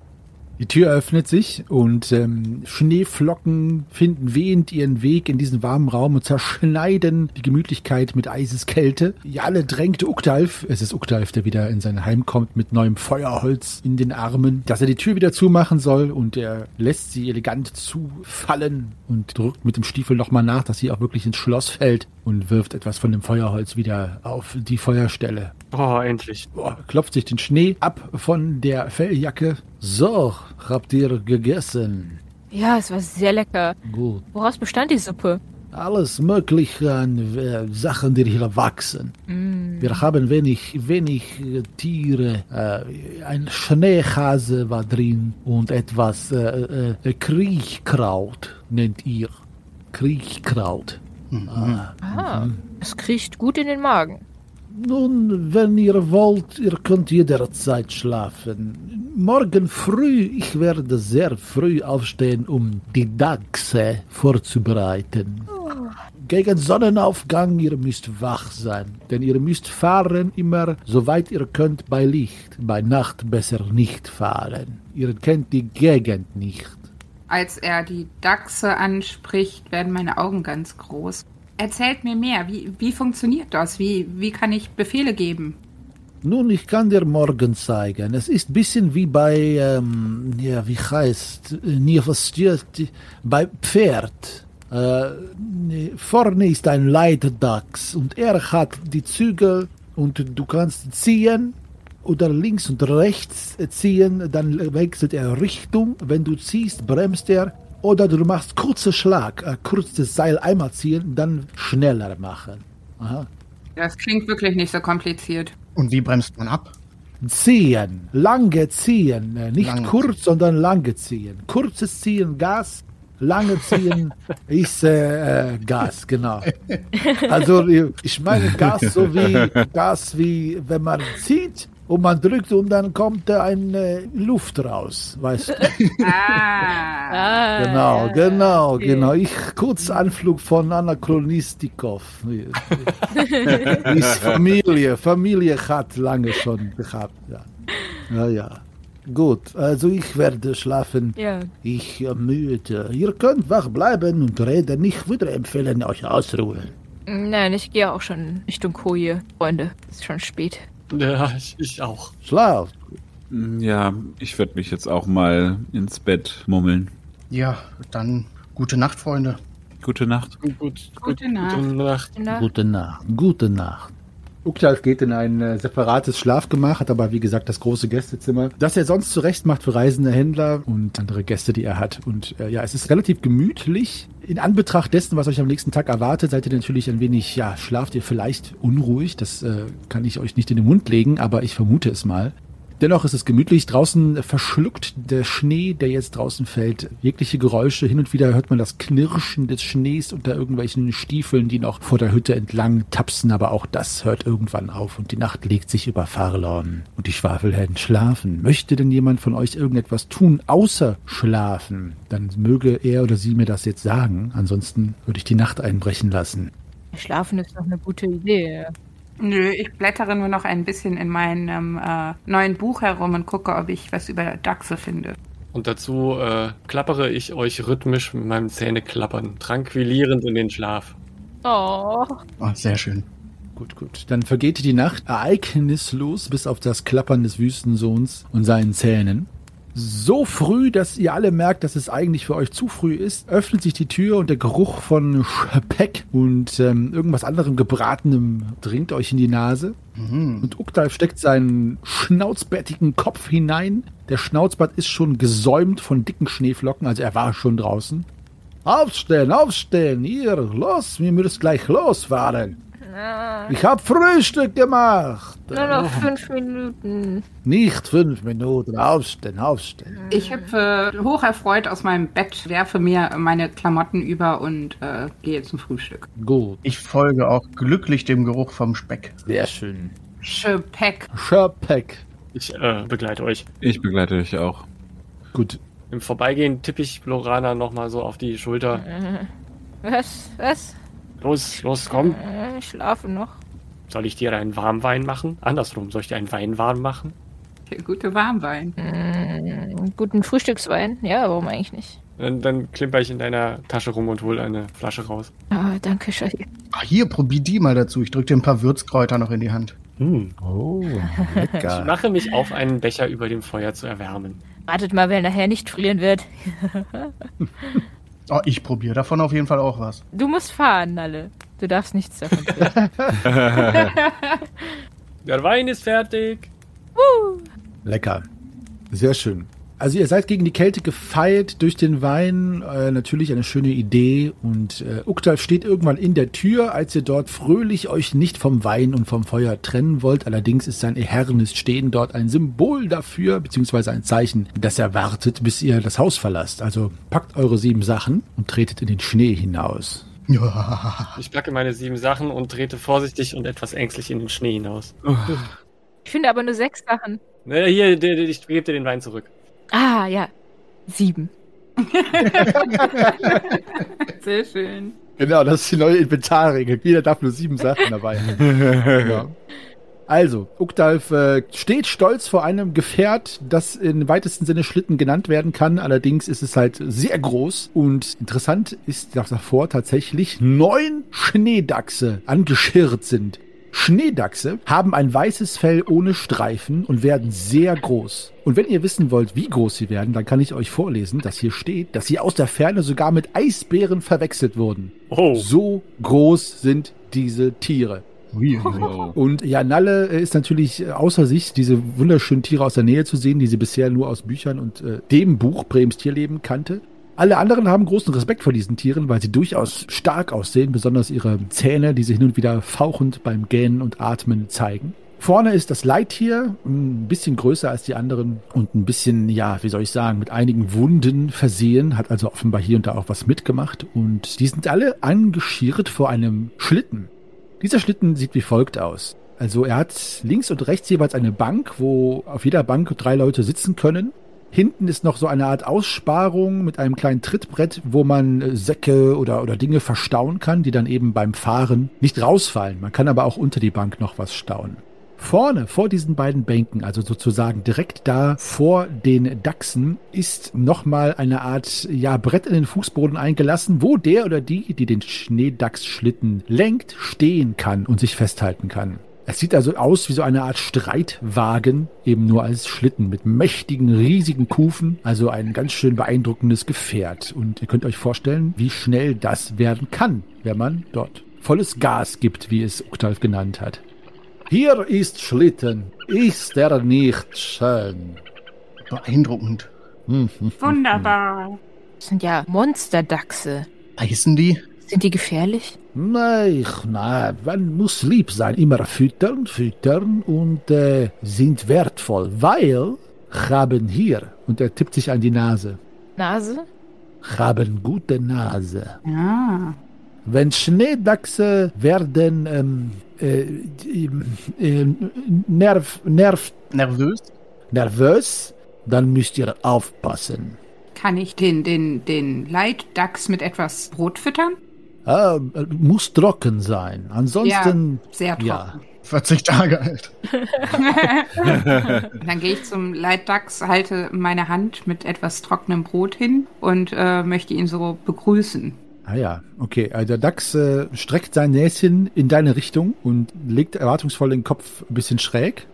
Die Tür öffnet sich und ähm, Schneeflocken finden wehend ihren Weg in diesen warmen Raum und zerschneiden die Gemütlichkeit mit Eiseskälte. Jalle drängt Uktalf, es ist Uktalf, der wieder in sein Heim kommt mit neuem Feuerholz in den Armen, dass er die Tür wieder zumachen soll und er lässt sie elegant zufallen und drückt mit dem Stiefel nochmal nach, dass sie auch wirklich ins Schloss fällt und wirft etwas von dem Feuerholz wieder auf die Feuerstelle. Oh, endlich. Boah, klopft sich den Schnee ab von der Felljacke. So, habt ihr gegessen? Ja, es war sehr lecker. Gut. Woraus bestand die Suppe? Alles Mögliche an äh, Sachen, die hier wachsen. Wir haben wenig, wenig äh, Tiere. Äh, ein Schneehase war drin und etwas äh, äh, Kriechkraut nennt ihr. Kriechkraut. Ah, es kriecht gut in den Magen. Nun, wenn ihr wollt, ihr könnt jederzeit schlafen. Morgen früh, ich werde sehr früh aufstehen, um die Dachse vorzubereiten. Gegen Sonnenaufgang, ihr müsst wach sein, denn ihr müsst fahren immer, soweit ihr könnt, bei Licht. Bei Nacht besser nicht fahren. Ihr kennt die Gegend nicht. Als er die Dachse anspricht, werden meine Augen ganz groß. Erzählt mir mehr. Wie, wie funktioniert das? Wie, wie kann ich Befehle geben? Nun, ich kann dir morgen zeigen. Es ist ein bisschen wie bei, ähm, ja, wie heißt, äh, nie bei Pferd. Äh, vorne ist ein Leitdachs und er hat die Zügel und du kannst ziehen oder links und rechts ziehen, dann wechselt er Richtung. Wenn du ziehst, bremst er. Oder du machst kurzer Schlag, äh, kurzes Seil einmal ziehen, dann schneller machen. Aha. Das klingt wirklich nicht so kompliziert. Und wie bremst man ab? Ziehen, lange ziehen, äh, nicht Lange kurz, sondern lange ziehen. Kurzes Ziehen Gas, lange Ziehen [laughs] ist äh, Gas, genau. Also ich meine Gas so wie [laughs] Gas wie wenn man zieht und man drückt und dann kommt eine Luft raus, weißt du? [laughs] Ah. Genau, genau, okay. genau. Ich kurz Anflug von Anachronistikov. [laughs] Ist Familie, Familie hat lange schon gehabt. Ja. Ja, ja. Gut, also ich werde schlafen. Ja, Ich äh, müde. Ihr könnt wach bleiben und reden. Ich würde empfehlen, euch ausruhen. nein, ich gehe auch schon Richtung Koje, Freunde. Ist schon spät. Ja, ich, ich auch. Schlaft. Ja, ich werde mich jetzt auch mal ins Bett mummeln. Ja, dann gute Nacht, Freunde. Gute Nacht. Gut, gut, Gute gut, Nacht. Gute Nacht. Na, Gute Nacht. Gute Nacht. Uktalf geht in ein äh, separates Schlafgemach, hat aber wie gesagt das große Gästezimmer, das er sonst zurecht macht für reisende Händler und andere Gäste, die er hat. Und äh, ja, es ist relativ gemütlich. In Anbetracht dessen, was euch am nächsten Tag erwartet, seid ihr natürlich ein wenig, ja, schlaft ihr vielleicht unruhig. Das äh, kann ich euch nicht in den Mund legen, aber ich vermute es mal. Dennoch ist es gemütlich. Draußen verschluckt der Schnee, der jetzt draußen fällt, jegliche Geräusche. Hin und wieder hört man das Knirschen des Schnees unter irgendwelchen Stiefeln, die noch vor der Hütte entlang tapsen. Aber auch das hört irgendwann auf und die Nacht legt sich über Farlorn und die Schwafelhelden schlafen. Möchte denn jemand von euch irgendetwas tun, außer schlafen? Dann möge er oder sie mir das jetzt sagen. Ansonsten würde ich die Nacht einbrechen lassen. Schlafen ist doch eine gute Idee. Nö, ich blättere nur noch ein bisschen in meinem äh, neuen Buch herum und gucke, ob ich was über Dachse finde. Und dazu äh, klappere ich euch rhythmisch mit meinem Zähneklappern, tranquilierend in den Schlaf. Oh, Oh, sehr schön. Gut, gut. Dann vergeht die Nacht ereignislos bis auf das Klappern des Wüstensohns und seinen Zähnen. So früh, dass ihr alle merkt, dass es eigentlich für euch zu früh ist, öffnet sich die Tür und der Geruch von Speck und ähm, irgendwas anderem Gebratenem dringt euch in die Nase. Und Uktalf steckt seinen schnauzbärtigen Kopf hinein. Der Schnauzbart ist schon gesäumt von dicken Schneeflocken, also er war schon draußen. Aufstehen, aufstehen, ihr, los, wir müssen gleich losfahren. Ich hab Frühstück gemacht. nur noch fünf Minuten. Nicht fünf Minuten. Aufstehen, aufstehen. Ich hüpfe hocherfreut aus meinem Bett, werfe mir meine Klamotten über und äh, gehe zum Frühstück. Gut. Ich folge auch glücklich dem Geruch vom Speck. Sehr schön. Schöpeck. Sherpeck. Ich äh, begleite euch. Ich begleite dich auch. Gut. Im Vorbeigehen tippe ich Lorana nochmal so auf die Schulter. Was? Was? Los, los, komm. Äh, Ich schlafe noch. Soll ich dir einen Warmwein machen? Andersrum, soll ich dir einen Wein warm machen? Gute Warmwein. Mm, Guten Frühstückswein? Ja, warum eigentlich nicht? Dann, dann klimper ich in deiner Tasche rum und hole eine Flasche raus. Ah, danke, Shahid. Ah, hier, probier die mal dazu. Ich drück dir ein paar Würzkräuter noch in die Hand. Hm. Oh, [laughs] Ich lecker. mache mich auf, einen Becher über dem Feuer zu erwärmen. Wartet mal, wer nachher nicht frieren wird. [laughs] Oh, ich probiere davon auf jeden Fall auch was. Du musst fahren, Nalle. Du darfst nichts davon tun. [laughs] [laughs] Der Wein ist fertig. Lecker. Sehr schön. Also ihr seid gegen die Kälte gefeilt durch den Wein. Äh, natürlich eine schöne Idee. Und äh, Uktalf steht irgendwann in der Tür, als ihr dort fröhlich euch nicht vom Wein und vom Feuer trennen wollt. Allerdings ist sein ehernes Stehen dort ein Symbol dafür, beziehungsweise ein Zeichen, dass er wartet, bis ihr das Haus verlasst. Also packt eure sieben Sachen und tretet in den Schnee hinaus. Ja. [laughs] Ich packe meine sieben Sachen und trete vorsichtig und etwas ängstlich in den Schnee hinaus. Ich finde aber nur sechs Sachen. Ne, hier, ich gebe dir den Wein zurück. Ah, ja. Sieben. [laughs] Sehr schön. Genau, das ist die neue Inventarregel. Jeder darf nur sieben Sachen dabei haben. [laughs] ja. Also, Uktalf äh, steht stolz vor einem Gefährt, das im weitesten Sinne Schlitten genannt werden kann. Allerdings ist es halt sehr groß und interessant ist, dass davor tatsächlich neun Schneedachse angeschirrt sind. Schneedachse haben ein weißes Fell ohne Streifen und werden sehr groß. Und wenn ihr wissen wollt, wie groß sie werden, dann kann ich euch vorlesen, dass hier steht, dass sie aus der Ferne sogar mit Eisbären verwechselt wurden. Oh, So groß sind diese Tiere. [laughs] Und ja, Nalle äh, ist natürlich äh, außer sich, diese wunderschönen Tiere aus der Nähe zu sehen, die sie bisher nur aus Büchern und äh, dem Buch Brems Tierleben kannte. Alle anderen haben großen Respekt vor diesen Tieren, weil sie durchaus stark aussehen, besonders ihre Zähne, die sie hin und wieder fauchend beim Gähnen und Atmen zeigen. Vorne ist das Leittier, ein bisschen größer als die anderen und ein bisschen, ja, wie soll ich sagen, mit einigen Wunden versehen, hat also offenbar hier und da auch was mitgemacht und die sind alle angeschirrt vor einem Schlitten. Dieser Schlitten sieht wie folgt aus. Also er hat links und rechts jeweils eine Bank, wo auf jeder Bank drei Leute sitzen können. Hinten ist noch so eine Art Aussparung mit einem kleinen Trittbrett, wo man äh, Säcke oder, oder Dinge verstauen kann, die dann eben beim Fahren nicht rausfallen. Man kann aber auch unter die Bank noch was stauen. Vorne, vor diesen beiden Bänken, also sozusagen direkt da vor den Dachsen, ist nochmal eine Art ja, Brett in den Fußboden eingelassen, wo der oder die, die den Schneedachsschlitten lenkt, stehen kann und sich festhalten kann. Es sieht also aus wie so eine Art Streitwagen, eben nur als Schlitten mit mächtigen, riesigen Kufen, also ein ganz schön beeindruckendes Gefährt. Und ihr könnt euch vorstellen, wie schnell das werden kann, wenn man dort volles Gas gibt, wie es Octalf genannt hat. Hier ist Schlitten. Ist er nicht schön? Beeindruckend. Hm, Wunderbar. Das sind ja Monsterdachse. Heißen die? Sind die gefährlich? Nein, na, man muss lieb sein. Immer füttern, füttern und äh, sind wertvoll, weil haben hier, Und er tippt sich an die Nase. Nase? haben gute Nase. Ah. Wenn Schneedachse werden ähm, äh, äh, nerv, nerv, Nervös? nervös, dann müsst ihr aufpassen. Kann ich den, den, den Leitdachs mit etwas Brot füttern? Ah, muss trocken sein. Ansonsten, Sehr trocken. ja. 40 Tage alt. [laughs] Dann gehe ich zum Leitdachs, halte meine Hand mit etwas trockenem Brot hin und äh, möchte ihn so begrüßen. Ah ja, okay. Also der Dachs äh, streckt sein Näschen in deine Richtung und legt erwartungsvoll den Kopf ein bisschen schräg.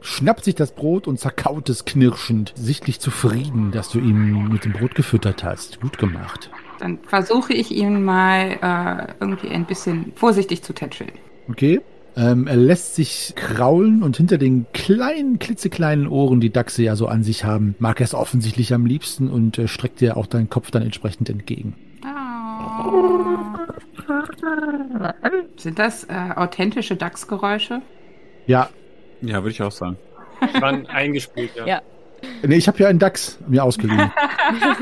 Schnappt sich das Brot und zerkaut es knirschend, sichtlich zufrieden, dass du ihn mit dem Brot gefüttert hast. Gut gemacht. Dann versuche ich ihn mal äh, irgendwie ein bisschen vorsichtig zu tätscheln. Okay. Ähm, er lässt sich kraulen und hinter den kleinen, klitzekleinen Ohren, die Dachse ja so an sich haben, mag er es offensichtlich am liebsten und äh, streckt dir auch deinen Kopf dann entsprechend entgegen. Sind das äh, authentische Dachsgeräusche? Ja, Ja, würde ich auch sagen. [laughs] Die waren eingespielt, ja. Ja. nee, ich habe ja einen Dachs mir ausgeliehen. [laughs]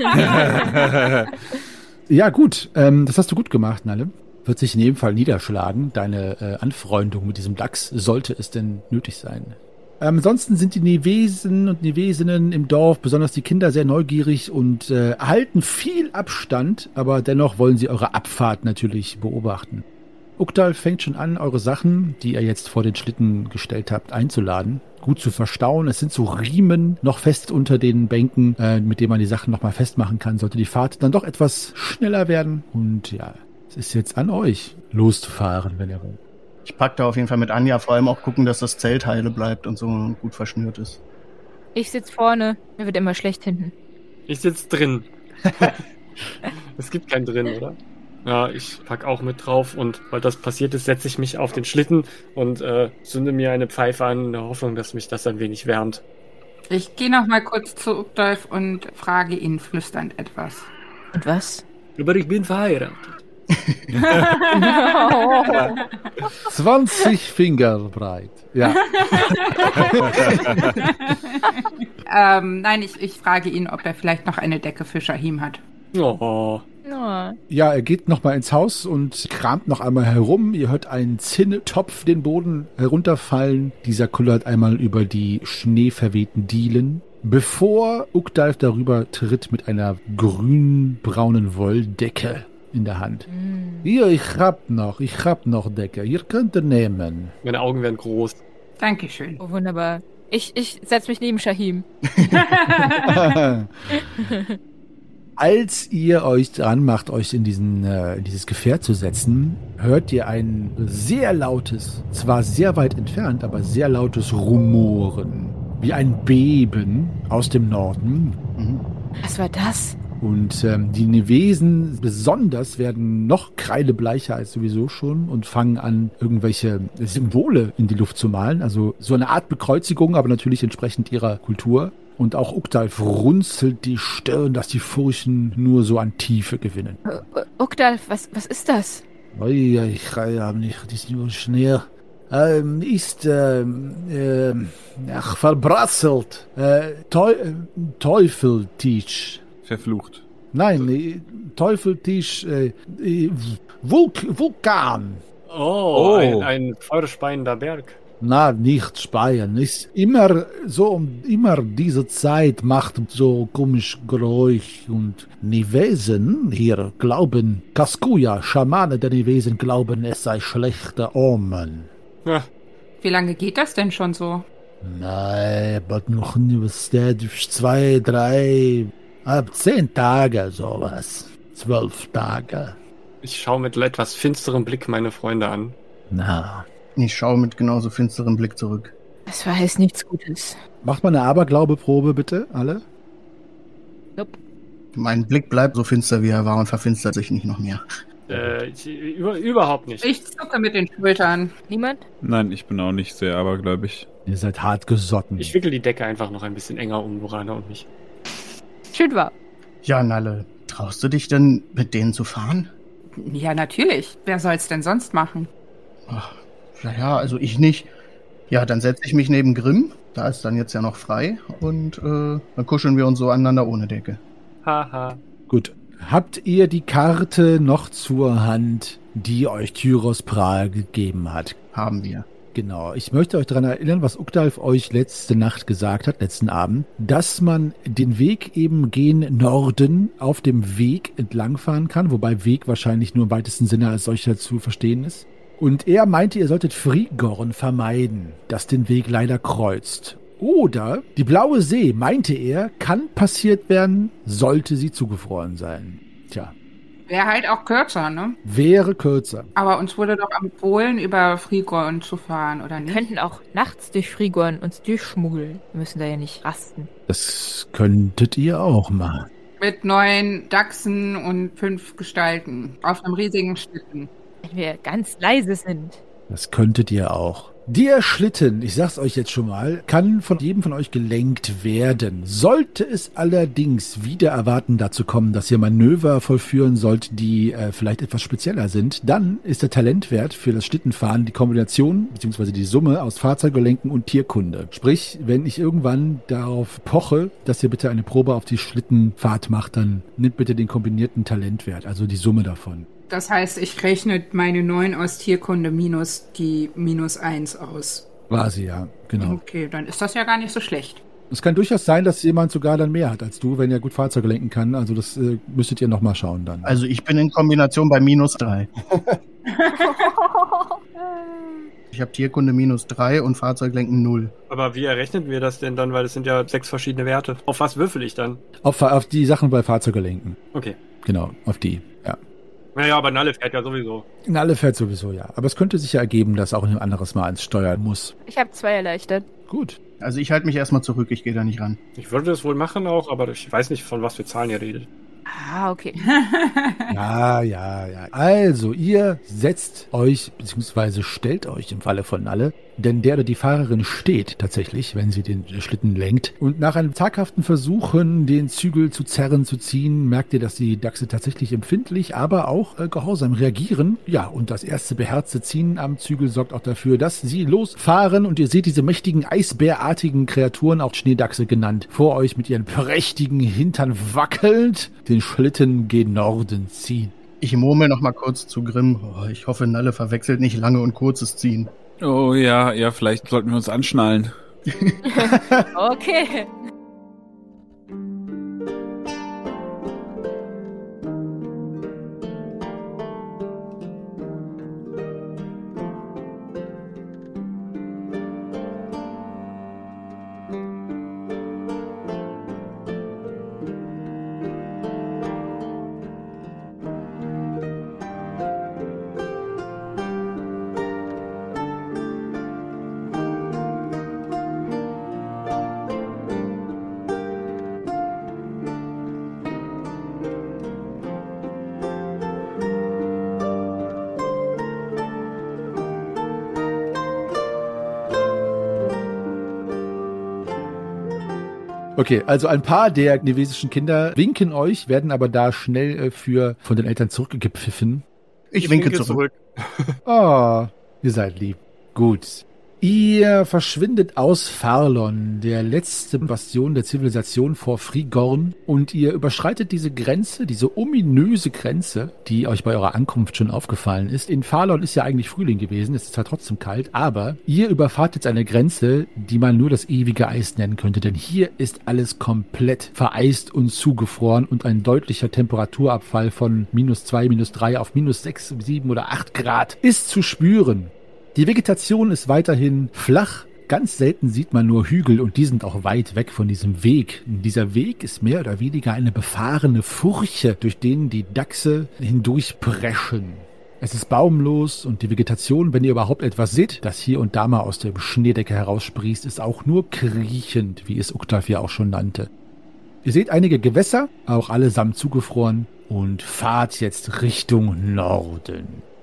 [laughs] ja, gut, ähm, das hast du gut gemacht, Nalle. Wird sich in jedem Fall niederschlagen, deine äh, Anfreundung mit diesem Dachs, sollte es denn nötig sein. Ähm, ansonsten sind die Nevesen und Nevesinnen im Dorf, besonders die Kinder, sehr neugierig und äh, halten viel Abstand, aber dennoch wollen sie eure Abfahrt natürlich beobachten. Uktal fängt schon an, eure Sachen, die ihr jetzt vor den Schlitten gestellt habt, einzuladen. Gut zu verstauen. Es sind so Riemen noch fest unter den Bänken, äh, mit denen man die Sachen nochmal festmachen kann, sollte die Fahrt dann doch etwas schneller werden. Und ja, es ist jetzt an euch, loszufahren, wenn ihr wollt. Ich pack da auf jeden Fall mit Anja, vor allem auch gucken, dass das Zelt heile bleibt und so und gut verschnürt ist. Ich sitz vorne. Mir wird immer schlecht hinten. Ich sitz drin. [laughs] es gibt kein drin, oder? Ja, ich pack auch mit drauf und weil das passiert ist, setze ich mich auf den Schlitten und äh, zünde mir eine Pfeife an, in der Hoffnung, dass mich das ein wenig wärmt. Ich gehe noch mal kurz zu Updolf und frage ihn flüsternd etwas. Und was? Aber ich bin verheiratet. [laughs] 20 Finger breit. Ja. [laughs] Ähm, nein, ich, ich frage ihn, ob er vielleicht noch eine Decke für Shahim hat. Oh, Ja. Ja, er geht nochmal ins Haus und kramt noch einmal herum. Ihr hört einen Zinnetopf den Boden herunterfallen. Dieser kullert einmal über die schneeverwehten Dielen. Bevor Ukdalf darüber tritt mit einer grün-braunen Wolldecke in der Hand. Hier, ich hab noch, ich hab noch Decke. Ihr könnt ihr nehmen. meine Augen werden groß. Dankeschön. Oh, wunderbar. Ich, ich setz mich neben Shahim. [laughs] [laughs] [laughs] Als ihr euch dran macht, euch in, diesen, äh, dieses Gefährt zu setzen, hört ihr ein sehr lautes, zwar sehr weit entfernt, aber sehr lautes Rumoren. Wie ein Beben aus dem Norden. Was war das? Und ähm, die Nevesen besonders werden noch kreidebleicher als sowieso schon und fangen an, irgendwelche Symbole in die Luft zu malen. Also so eine Art Bekreuzigung, aber natürlich entsprechend ihrer Kultur. Und auch Uktalf runzelt die Stirn, dass die Furchen nur so an Tiefe gewinnen. Äh, Ukdalf, was, was ist das? Ui, ich habe nicht, das ist nur Schnee. Ähm, ist ähm, ähm, ach, verbrasselt. Äh, Teu äh, Teufeltisch. Verflucht. Nein, äh, Teufeltisch. Äh, äh, Vulk Vulkan. Oh, Oh. Ein, ein feuerspeiender Berg. Na, nicht speien. Ist immer so, um immer diese Zeit macht so komisch Geräusch und Nivesen hier glauben, Kaskuya, Schamane der Nivesen glauben, es sei schlechter Omen. Ja, Wie lange geht das denn schon so? Nein, aber noch nie was der durch zwei, drei, ab zehn Tage sowas. Zwölf Tage. ich schaue mit etwas finsterem Blick meine Freunde an. Na. Ich schaue mit genauso finsterem Blick zurück. Das war jetzt nichts Gutes. Macht mal eine Aberglaubeprobe, bitte, alle. Mein Blick bleibt so finster, wie er war und verfinstert sich nicht noch mehr. Äh, ich, über, überhaupt nicht. Ich zucke mit den Schultern. Niemand? Nein, ich bin auch nicht sehr abergläubig. Ihr seid hart gesotten. Ich wickel die Decke einfach noch ein bisschen enger um Morana und mich. Schön war. Ja, Nalle, traust du dich denn, mit denen zu fahren? Ja, natürlich. Wer soll's denn sonst machen? Ach, ja, ja, also ich nicht. Ja, dann setze ich mich neben Grimm. Da ist dann jetzt ja noch frei. Und äh, dann kuscheln wir uns so aneinander ohne Decke. Haha. Gut. Habt ihr die Karte noch zur Hand, die euch Tyros Prahl gegeben hat? Haben wir. Genau. Ich möchte euch daran erinnern, was Ukdalf euch letzte Nacht gesagt hat, letzten Abend, dass man den Weg eben gen Norden auf dem Weg entlangfahren kann, wobei Weg wahrscheinlich nur im weitesten Sinne als solcher zu verstehen ist. Und er meinte, ihr solltet Frigorn vermeiden, das den Weg leider kreuzt. Oder die blaue See, meinte er, kann passiert werden, sollte sie zugefroren sein. Tja, Wäre halt auch kürzer, ne? wäre kürzer. Aber uns wurde doch empfohlen, über Frigorn zu fahren, oder Wir nicht? könnten auch nachts durch Frigorn uns durchschmuggeln. Wir müssen da ja nicht rasten. Das könntet ihr auch machen. Mit neun Dachsen und fünf Gestalten. Auf einem riesigen Schlitten. Wenn wir ganz leise sind. Das könntet ihr auch. Der Schlitten, ich sag's euch jetzt schon mal, kann von jedem von euch gelenkt werden. Sollte es allerdings wieder erwarten dazu kommen, dass ihr Manöver vollführen sollt, die äh, vielleicht etwas spezieller sind, dann ist der Talentwert für das Schlittenfahren die Kombination bzw. die Summe aus Fahrzeuggelenken und Tierkunde. Sprich, wenn ich irgendwann darauf poche, dass ihr bitte eine Probe auf die Schlittenfahrt macht, dann nimmt bitte den kombinierten Talentwert, also die Summe davon. Das heißt, ich rechne meine neun aus Tierkunde minus die minus eins aus. War sie ja, genau. Okay, dann ist das ja gar nicht so schlecht. Es kann durchaus sein, dass jemand sogar dann mehr hat als du, wenn er gut Fahrzeuge lenken kann. Also das äh, müsstet ihr nochmal schauen dann. Also ich bin in Kombination bei minus drei. [laughs] Ich habe Tierkunde minus drei und Fahrzeuglenken null. Aber wie errechnen wir das denn dann? Weil es sind ja sechs verschiedene Werte. Auf was würfel ich dann? Auf, auf die Sachen bei Fahrzeuge lenken. Okay. Genau, auf die, ja. Naja, aber Nalle fährt ja sowieso. In alle fährt sowieso, ja. Aber es könnte sich ja ergeben, dass auch ein anderes Mal ans Steuern muss. Ich habe zwei erleichtert. Gut. Also ich halte mich erstmal zurück, ich gehe da nicht ran. Ich würde das wohl machen auch, aber ich weiß nicht, von was für Zahlen ihr redet. Ah, okay. [laughs] Ja, ja, ja. Also, ihr setzt euch, beziehungsweise stellt euch im Falle von Nalle, denn der oder die Fahrerin steht tatsächlich, wenn sie den Schlitten lenkt. Und nach einem zaghaften Versuchen, den Zügel zu zerren, zu ziehen, merkt ihr, dass die Dachse tatsächlich empfindlich, aber auch äh, gehorsam reagieren. Ja, und das erste beherzte Ziehen am Zügel sorgt auch dafür, dass sie losfahren und ihr seht diese mächtigen eisbärartigen Kreaturen, auch Schneedachse genannt, vor euch mit ihren prächtigen Hintern wackelnd den Schlitten gen Norden ziehen. Ich murmel noch mal kurz zu Grimm. Oh, ich hoffe, Nalle verwechselt nicht lange und kurzes Ziehen. Oh ja, ja, vielleicht sollten wir uns anschnallen. [laughs] [laughs] Okay. Okay, also ein paar der nevesischen Kinder winken euch, werden aber da schnell äh, für von den Eltern zurückgepfiffen. Ich, winke, zurück. Oh, ihr seid lieb. Gut. Ihr verschwindet aus Farlon, der letzte Bastion der Zivilisation vor Frigorn, und ihr überschreitet diese Grenze, diese ominöse Grenze, die euch bei eurer Ankunft schon aufgefallen ist. In Farlon ist ja eigentlich Frühling gewesen, es ist zwar trotzdem kalt, aber ihr überfahrt jetzt eine Grenze, die man nur das ewige Eis nennen könnte, denn hier ist alles komplett vereist und zugefroren und ein deutlicher Temperaturabfall von minus zwei, minus drei auf minus sechs, sieben oder acht Grad ist zu spüren. Die Vegetation ist weiterhin flach. Ganz selten sieht man nur Hügel und die sind auch weit weg von diesem Weg. Dieser Weg ist mehr oder weniger eine befahrene Furche, durch den die Dachse hindurchpreschen. Es ist baumlos und die Vegetation, wenn ihr überhaupt etwas seht, das hier und da mal aus der Schneedecke heraussprießt, ist auch nur kriechend, wie es Uktav ja auch schon nannte. Ihr seht einige Gewässer, auch allesamt zugefroren, und fahrt jetzt Richtung Norden.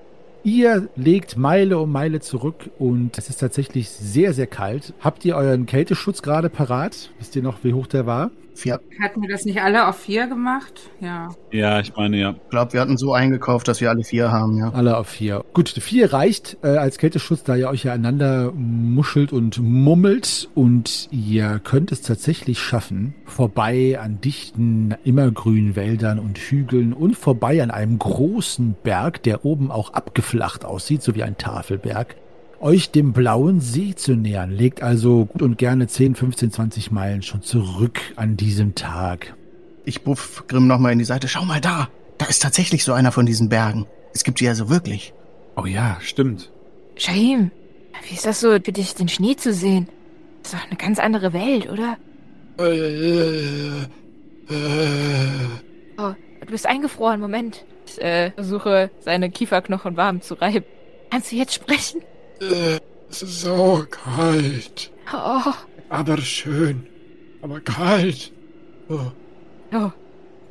Ihr legt Meile um Meile zurück und es ist tatsächlich sehr, sehr kalt. Habt ihr euren Kälteschutz gerade parat? Wisst ihr noch, wie hoch der war? Vier. Hatten wir das nicht alle auf vier gemacht? Ja. Ja, ich meine ja. Ich glaube, wir hatten so eingekauft, dass wir alle vier haben, ja. Alle auf vier. Gut, vier reicht äh, als Kälteschutz, da ihr euch ja einander muschelt und mummelt und ihr könnt es tatsächlich schaffen, vorbei an dichten, immergrünen Wäldern und Hügeln und vorbei an einem großen Berg, der oben auch abgeflacht aussieht, so wie ein Tafelberg, euch dem blauen See zu nähern. Legt also gut und gerne 10, 15, 20 Meilen schon zurück an diesem Tag. Ich buff Grimm nochmal in die Seite. Schau mal da. Da ist tatsächlich so einer von diesen Bergen. Es gibt die ja so wirklich. Oh ja, stimmt. Shahim, wie ist das so für dich, den Schnee zu sehen? Das ist doch eine ganz andere Welt, oder? Oh, du bist eingefroren, Moment. Ich äh, versuche, seine Kieferknochen warm zu reiben. Kannst du jetzt sprechen? Es ist so kalt. Oh, Aber schön. Aber kalt. Oh. oh.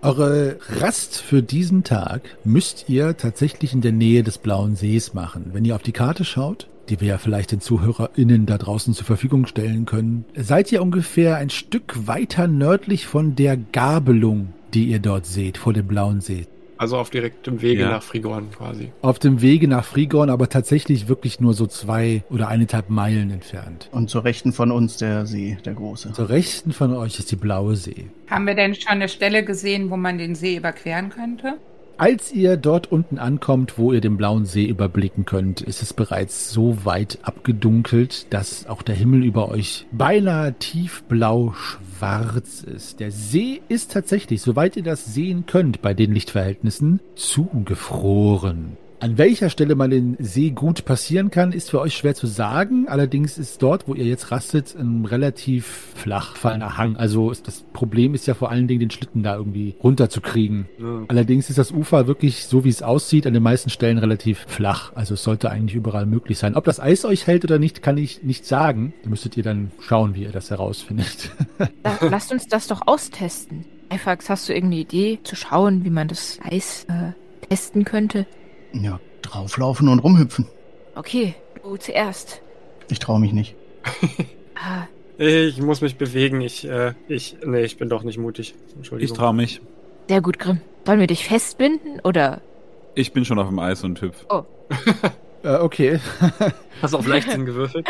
Eure Rast für diesen Tag müsst ihr tatsächlich in der Nähe des Blauen Sees machen. Wenn ihr auf die Karte schaut, die wir ja vielleicht den ZuhörerInnen da draußen zur Verfügung stellen können, seid ihr ungefähr ein Stück weiter nördlich von der Gabelung, die ihr dort seht, vor dem Blauen See. Also auf direktem Wege Ja. nach Frigorn quasi. Auf dem Wege nach Frigorn, aber tatsächlich wirklich nur so zwei oder eineinhalb Meilen entfernt. Und zur Rechten von uns der See, der große. Zur Rechten von euch ist die Blaue See. Haben wir denn schon eine Stelle gesehen, wo man den See überqueren könnte? Als ihr dort unten ankommt, wo ihr den blauen See überblicken könnt, ist es bereits so weit abgedunkelt, dass auch der Himmel über euch beinahe tiefblau schwarz ist. Der See ist tatsächlich, soweit ihr das sehen könnt bei den Lichtverhältnissen, zugefroren. An welcher Stelle man den See gut passieren kann, ist für euch schwer zu sagen. Allerdings ist dort, wo ihr jetzt rastet, ein relativ flach fallender Hang. Also ist das Problem ist ja vor allen Dingen, den Schlitten da irgendwie runterzukriegen. Ja. Allerdings ist das Ufer wirklich, so wie es aussieht, an den meisten Stellen relativ flach. Also es sollte eigentlich überall möglich sein. Ob das Eis euch hält oder nicht, kann ich nicht sagen. Da müsstet ihr dann schauen, wie ihr das herausfindet. Da, lasst uns das doch austesten. Eifax, hast du irgendeine Idee zu schauen, wie man das Eis äh, testen könnte? Ja, drauflaufen und rumhüpfen. Okay, du zuerst. Ich traue mich nicht. [laughs] Ah, Ich muss mich bewegen. Ich, äh, ich, nee, ich bin doch nicht mutig. Ich Entschuldigung. traue mich. sehr gut, Grimm. Sollen wir dich festbinden oder? Ich bin schon auf dem Eis und hüpf. [laughs] äh, okay. [laughs] Hast du auf Leichtsinn gewürfelt?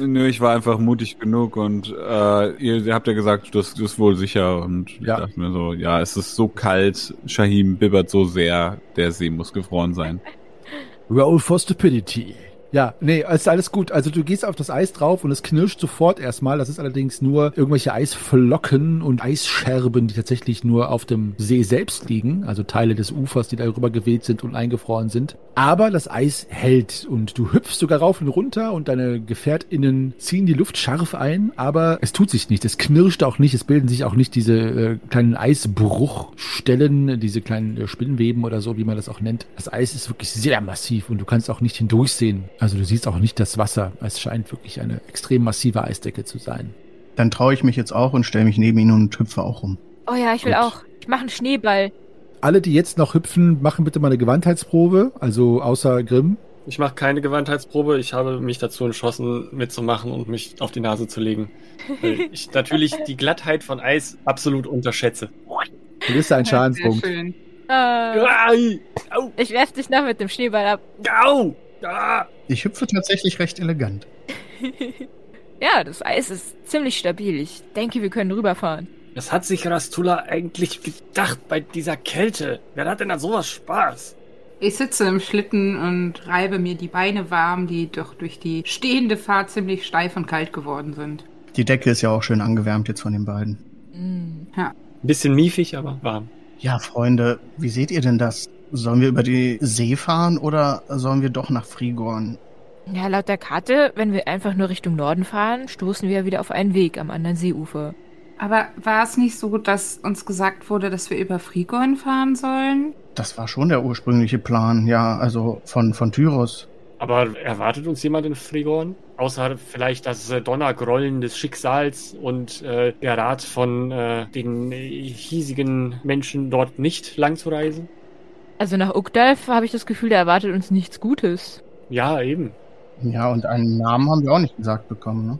Nö, ich war einfach mutig genug und äh, ihr, ihr habt ja gesagt, das ist wohl sicher und ich Ja. dachte mir so, ja, es ist so kalt, Shahim bibbert so sehr, der See muss gefroren sein. Roll for Stupidity. Ja, nee, ist alles gut. Also du gehst auf das Eis drauf und es knirscht sofort erstmal. Das ist allerdings nur irgendwelche Eisflocken und Eisscherben, die tatsächlich nur auf dem See selbst liegen. Also Teile des Ufers, die darüber geweht sind und eingefroren sind. Aber das Eis hält und du hüpfst sogar rauf und runter und deine GefährtInnen ziehen die Luft scharf ein, aber es tut sich nicht. Es knirscht auch nicht. Es bilden sich auch nicht diese äh, kleinen Eisbruchstellen, diese kleinen äh, Spinnweben oder so, wie man das auch nennt. Das Eis ist wirklich sehr massiv und du kannst auch nicht hindurchsehen. Also du siehst auch nicht das Wasser. Es scheint wirklich eine extrem massive Eisdecke zu sein. Dann traue ich mich jetzt auch und stelle mich neben ihn und hüpfe auch rum. Oh ja, ich will Gut. auch. Ich mache einen Schneeball. Alle, die jetzt noch hüpfen, machen bitte mal eine Gewandheitsprobe, also außer Grimm. Ich mache keine Gewandheitsprobe. Ich habe mich dazu entschlossen, mitzumachen und mich auf die Nase zu legen. Weil [laughs] ich natürlich die Glattheit von Eis absolut unterschätze. Du bist ein Sehr Schadenspunkt. schön. Äh, Ai, Au! ich werf dich noch mit dem Schneeball ab. Au! Ah! Ich hüpfe tatsächlich recht elegant. [laughs] Ja, das Eis ist ziemlich stabil. Ich denke, wir können rüberfahren. Was hat sich Rastula eigentlich gedacht bei dieser Kälte? Wer hat denn an sowas Spaß? Ich sitze im Schlitten und reibe mir die Beine warm, die doch durch die stehende Fahrt ziemlich steif und kalt geworden sind. Die Decke ist ja auch schön angewärmt jetzt von den beiden. Mm. Ein bisschen miefig, aber warm. Ja, Freunde, wie seht ihr denn das? Sollen wir über die See fahren oder sollen wir doch nach Frigorn? Ja, laut der Karte, wenn wir einfach nur Richtung Norden fahren, stoßen wir ja wieder auf einen Weg am anderen Seeufer. Aber war es nicht so, dass uns gesagt wurde, dass wir über Frigorn fahren sollen? Das war schon der ursprüngliche Plan, ja, also von, von Tyros. Aber erwartet uns jemand in Frigorn? Außer vielleicht das äh, Donnergrollen des Schicksals und äh, der Rat von äh, den hiesigen Menschen dort nicht lang zu reisen? Also nach Ukdalf habe ich das Gefühl, der erwartet uns nichts Gutes. Ja, eben. Ja, und einen Namen haben wir auch nicht gesagt bekommen, ne?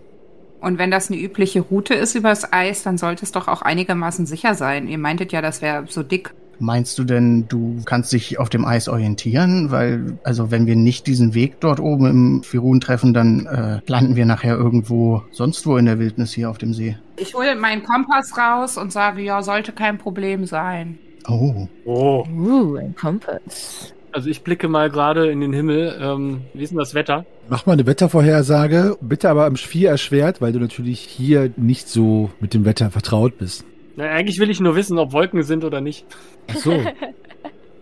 Und wenn das eine übliche Route ist übers Eis, dann sollte es doch auch einigermaßen sicher sein. Ihr meintet ja, das wäre so dick. Meinst du denn, du kannst dich auf dem Eis orientieren? Weil, also wenn wir nicht diesen Weg dort oben im Firun treffen, dann äh, landen wir nachher irgendwo sonst wo in der Wildnis hier auf dem See. Ich hole meinen Kompass raus und sage, ja, sollte kein Problem sein. Oh. Oh. Uh, ein Kompass. Also ich blicke mal gerade in den Himmel. Ähm, wie ist denn das Wetter? Mach mal eine Wettervorhersage, bitte aber am Vier erschwert, weil du natürlich hier nicht so mit dem Wetter vertraut bist. Na, eigentlich will ich nur wissen, ob Wolken sind oder nicht. Ach so. [laughs]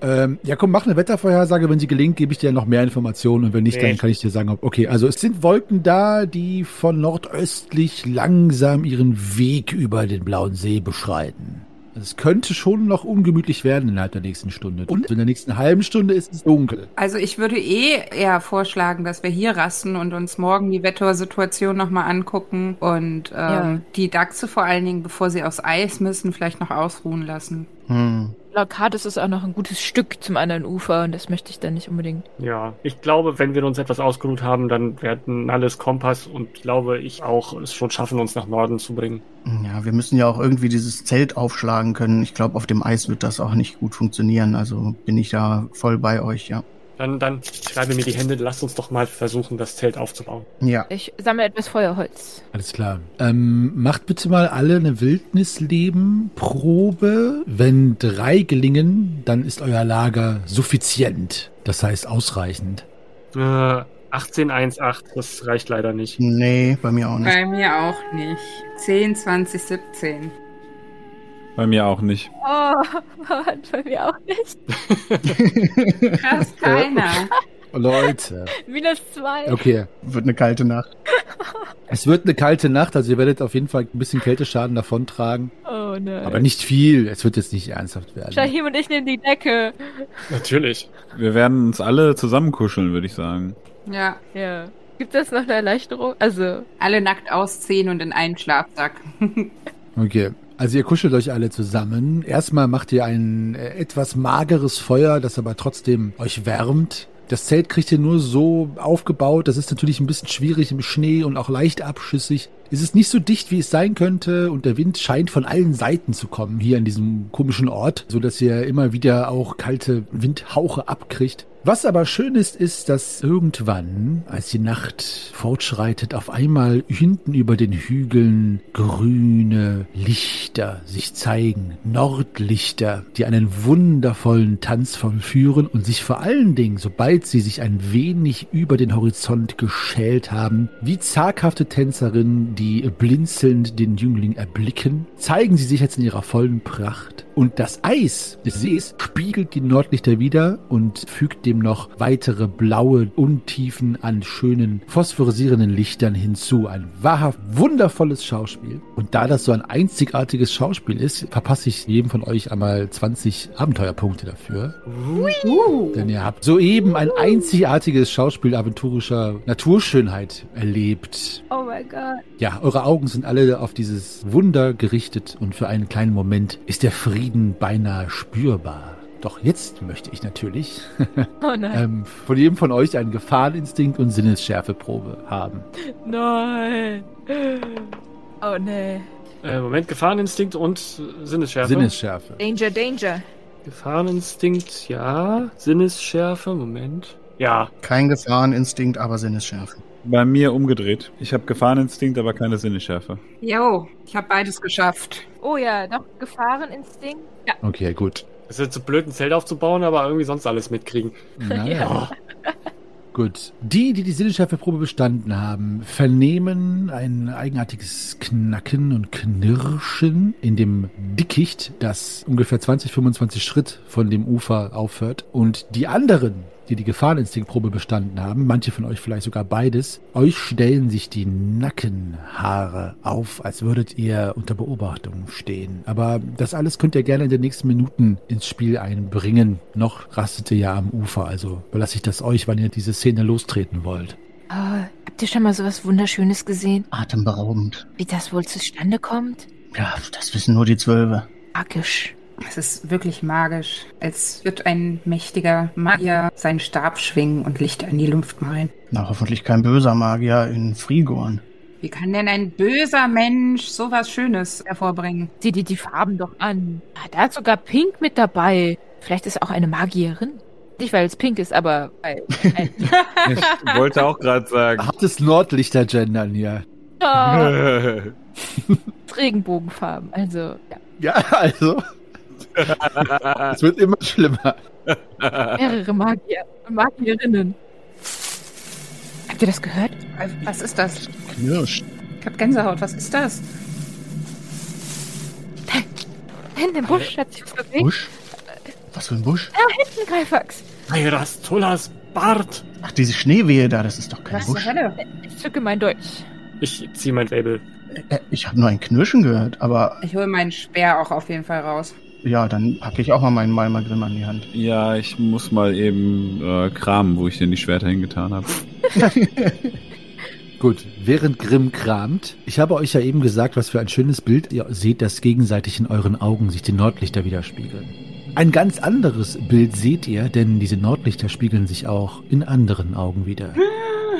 ähm, ja, komm, mach eine Wettervorhersage. Wenn sie gelingt, gebe ich dir noch mehr Informationen. Und wenn nicht, dann Echt? kann ich dir sagen, ob, okay, also es sind Wolken da, die von nordöstlich langsam ihren Weg über den Blauen See beschreiten. Es könnte schon noch ungemütlich werden innerhalb der nächsten Stunde. Und in der nächsten halben Stunde ist es dunkel. Also ich würde eh eher vorschlagen, dass wir hier rasten und uns morgen die Wettersituation nochmal angucken und ähm, Ja. die Dachse vor allen Dingen, bevor sie aufs Eis müssen, vielleicht noch ausruhen lassen. Hm. Karte ist es auch noch ein gutes Stück zum anderen Ufer und das möchte ich dann nicht unbedingt. Ja, ich glaube, wenn wir uns etwas ausgeruht haben, dann werden alles Kompass und glaube ich auch es schon schaffen, uns nach Norden zu bringen. Ja, wir müssen ja auch irgendwie dieses Zelt aufschlagen können. Ich glaube, auf dem Eis wird das auch nicht gut funktionieren. Also bin ich da voll bei euch, ja. Dann, dann schreibe mir die Hände, lasst uns doch mal versuchen, das Zelt aufzubauen. Ja. Ich sammle etwas Feuerholz. Alles klar. Ähm, macht bitte mal alle eine Wildnisleben-Probe. Wenn drei gelingen, dann ist euer Lager suffizient. Das heißt ausreichend. Äh, 1818, das reicht leider nicht. Nee, bei mir auch nicht. Bei mir auch nicht. 10, 20, 17. Bei mir auch nicht. Oh, [laughs] bei mir auch nicht. [laughs] Krass, keiner. Leute. Minus zwei. Okay. Wird eine kalte Nacht. [laughs] Es wird eine kalte Nacht, also ihr werdet auf jeden Fall ein bisschen Kälteschaden davontragen. Oh nein. Aber nicht viel. Es wird jetzt nicht ernsthaft werden. Shahim und ich nehmen die Decke. Natürlich. Wir werden uns alle zusammenkuscheln, würde ich sagen. Ja, Ja. Gibt es noch eine Erleichterung? Also, alle nackt ausziehen und in einen Schlafsack. Okay. Also ihr kuschelt euch alle zusammen. Erstmal macht ihr ein äh, etwas mageres Feuer, das aber trotzdem euch wärmt. Das Zelt kriegt ihr nur so aufgebaut. Das ist natürlich ein bisschen schwierig im Schnee und auch leicht abschüssig. Es ist nicht so dicht, wie es sein könnte und der Wind scheint von allen Seiten zu kommen hier an diesem komischen Ort, so dass ihr immer wieder auch kalte Windhauche abkriegt. Was aber schön ist, ist, dass irgendwann, als die Nacht fortschreitet, auf einmal hinten über den Hügeln grüne Lichter sich zeigen, Nordlichter, die einen wundervollen Tanz vollführen und sich vor allen Dingen, sobald sie sich ein wenig über den Horizont geschält haben, wie zaghafte Tänzerinnen, die blinzelnd den Jüngling erblicken, zeigen sie sich jetzt in ihrer vollen Pracht. Und das Eis des Sees spiegelt die Nordlichter wieder und fügt dem noch weitere blaue Untiefen an schönen phosphorisierenden Lichtern hinzu. Ein wahrhaft wundervolles Schauspiel. Und da das so ein einzigartiges Schauspiel ist, verpasse ich jedem von euch einmal 20 Abenteuerpunkte dafür. Denn ihr habt soeben ein einzigartiges Schauspiel aventurischer Naturschönheit erlebt. oh mein Gott. Ja, eure Augen sind alle auf dieses Wunder gerichtet und für einen kleinen Moment ist der Frieden beinahe spürbar. Doch jetzt möchte ich natürlich [laughs] Oh nein. ähm, von jedem von euch einen Gefahreninstinkt und Sinnesschärfeprobe haben. Nein. Oh nee. Äh, Moment, Gefahreninstinkt und Sinnesschärfe. Sinnesschärfe. Danger, danger. Gefahreninstinkt, ja. Sinnesschärfe, Moment. Ja, Kein Gefahreninstinkt, aber Sinnesschärfe. Bei mir umgedreht. Ich habe Gefahreninstinkt, aber keine Sinneschärfe. Jo, ich habe beides geschafft. Oh ja, doch Gefahreninstinkt. Okay, gut. es ist zu blöd, ein Zelt aufzubauen, aber irgendwie sonst alles mitkriegen. Naja. [laughs] Gut. Die, die die Sinnesschärfeprobe bestanden haben, vernehmen ein eigenartiges Knacken und Knirschen in dem Dickicht, das ungefähr 20, 25 Schritt von dem Ufer aufhört. Und die anderen die die Gefahreninstinktprobe bestanden haben, manche von euch vielleicht sogar beides, euch stellen sich die Nackenhaare auf, als würdet ihr unter Beobachtung stehen. Aber das alles könnt ihr gerne in den nächsten Minuten ins Spiel einbringen. Noch rastet ihr ja am Ufer, also überlasse ich das euch, wann ihr diese Szene lostreten wollt. Oh, habt ihr schon mal sowas Wunderschönes gesehen? Atemberaubend. Wie das wohl zustande kommt? Ja, das wissen nur die Zwölfe. Magisch. Es ist wirklich magisch. Als wird ein mächtiger Magier seinen Stab schwingen und Lichter in die Luft malen. Na, hoffentlich kein böser Magier in Frigorn. Wie kann denn ein böser Mensch sowas Schönes hervorbringen? Sieh dir die Farben doch an. Ah, da ist sogar Pink mit dabei. Vielleicht ist auch eine Magierin. Nicht, weil es pink ist, aber weil. [laughs] Ich wollte auch gerade sagen. Hartes Nordlichter gendern hier. oh, [laughs] Regenbogenfarben. Also, ja. Ja, [laughs] also. Es wird immer schlimmer. Mehrere Magier. Magierinnen. Habt ihr das gehört? Was ist das? Knirscht. Ich hab Gänsehaut. Was ist das? In dem Busch hat sich was bewegt. Busch? Was für ein Busch? Da hinten, Greifax. Ayras Tullas Bart. Ach, diese Schneewehe da, das ist doch kein Was zur Busch. Hölle? Ich zücke mein Dolch. Ich ziehe mein Label. Äh, Ich habe nur ein Knirschen gehört, aber Ich hole meinen Speer auch auf jeden Fall raus. Ja, dann packe ich auch mal meinen Malmagrim an die Hand. Ja, ich muss mal eben äh, kramen, wo ich denn die Schwerter hingetan habe. [laughs] Gut, während Grimm kramt, ich habe euch ja eben gesagt, was für ein schönes Bild ihr seht, das gegenseitig in euren Augen sich die Nordlichter widerspiegeln. Ein ganz anderes Bild seht ihr, denn diese Nordlichter spiegeln sich auch in anderen Augen wieder.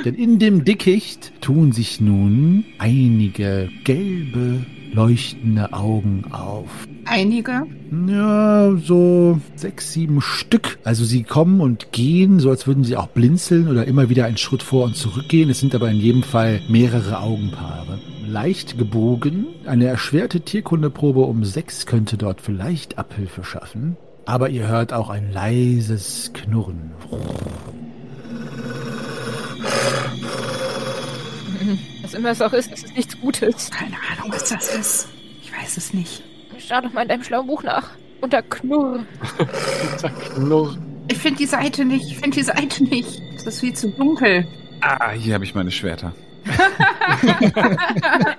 denn in dem Dickicht tun sich nun einige gelbe, leuchtende Augen auf. Einige? Ja, so sechs, sieben Stück. Also sie kommen und gehen, so als würden sie auch blinzeln oder immer wieder einen Schritt vor und zurückgehen. Es sind aber in jedem Fall mehrere Augenpaare. Leicht gebogen, eine erschwerte Tierkundeprobe um sechs könnte dort vielleicht Abhilfe schaffen. Aber ihr hört auch ein leises Knurren. Was immer es auch ist, es ist nichts Gutes. Keine Ahnung, was das ist. Ich weiß es nicht. Schau doch mal in deinem schlauen Buch nach. Unter Knurr. Nur Ich finde die Seite nicht. Ich finde die Seite nicht. Es ist viel zu dunkel. Ah, hier habe ich meine Schwerter. [laughs]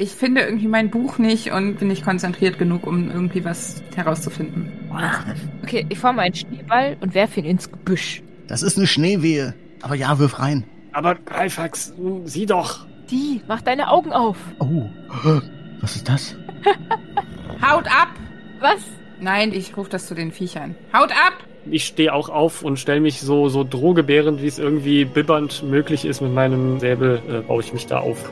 Ich finde irgendwie mein Buch nicht und bin nicht konzentriert genug, um irgendwie was herauszufinden. Okay, ich forme einen Schneeball und werfe ihn ins Gebüsch. Das ist eine Schneewehe. Aber ja, wirf rein. Aber Greifax, sieh doch. Die, mach deine Augen auf. Oh, was ist das? [laughs] Haut ab! Was? Nein, ich rufe das zu den Viechern. Haut ab! Ich stehe auch auf und stelle mich so, so drohgebärend, wie es irgendwie bibbernd möglich ist mit meinem Säbel, äh, baue ich mich da auf.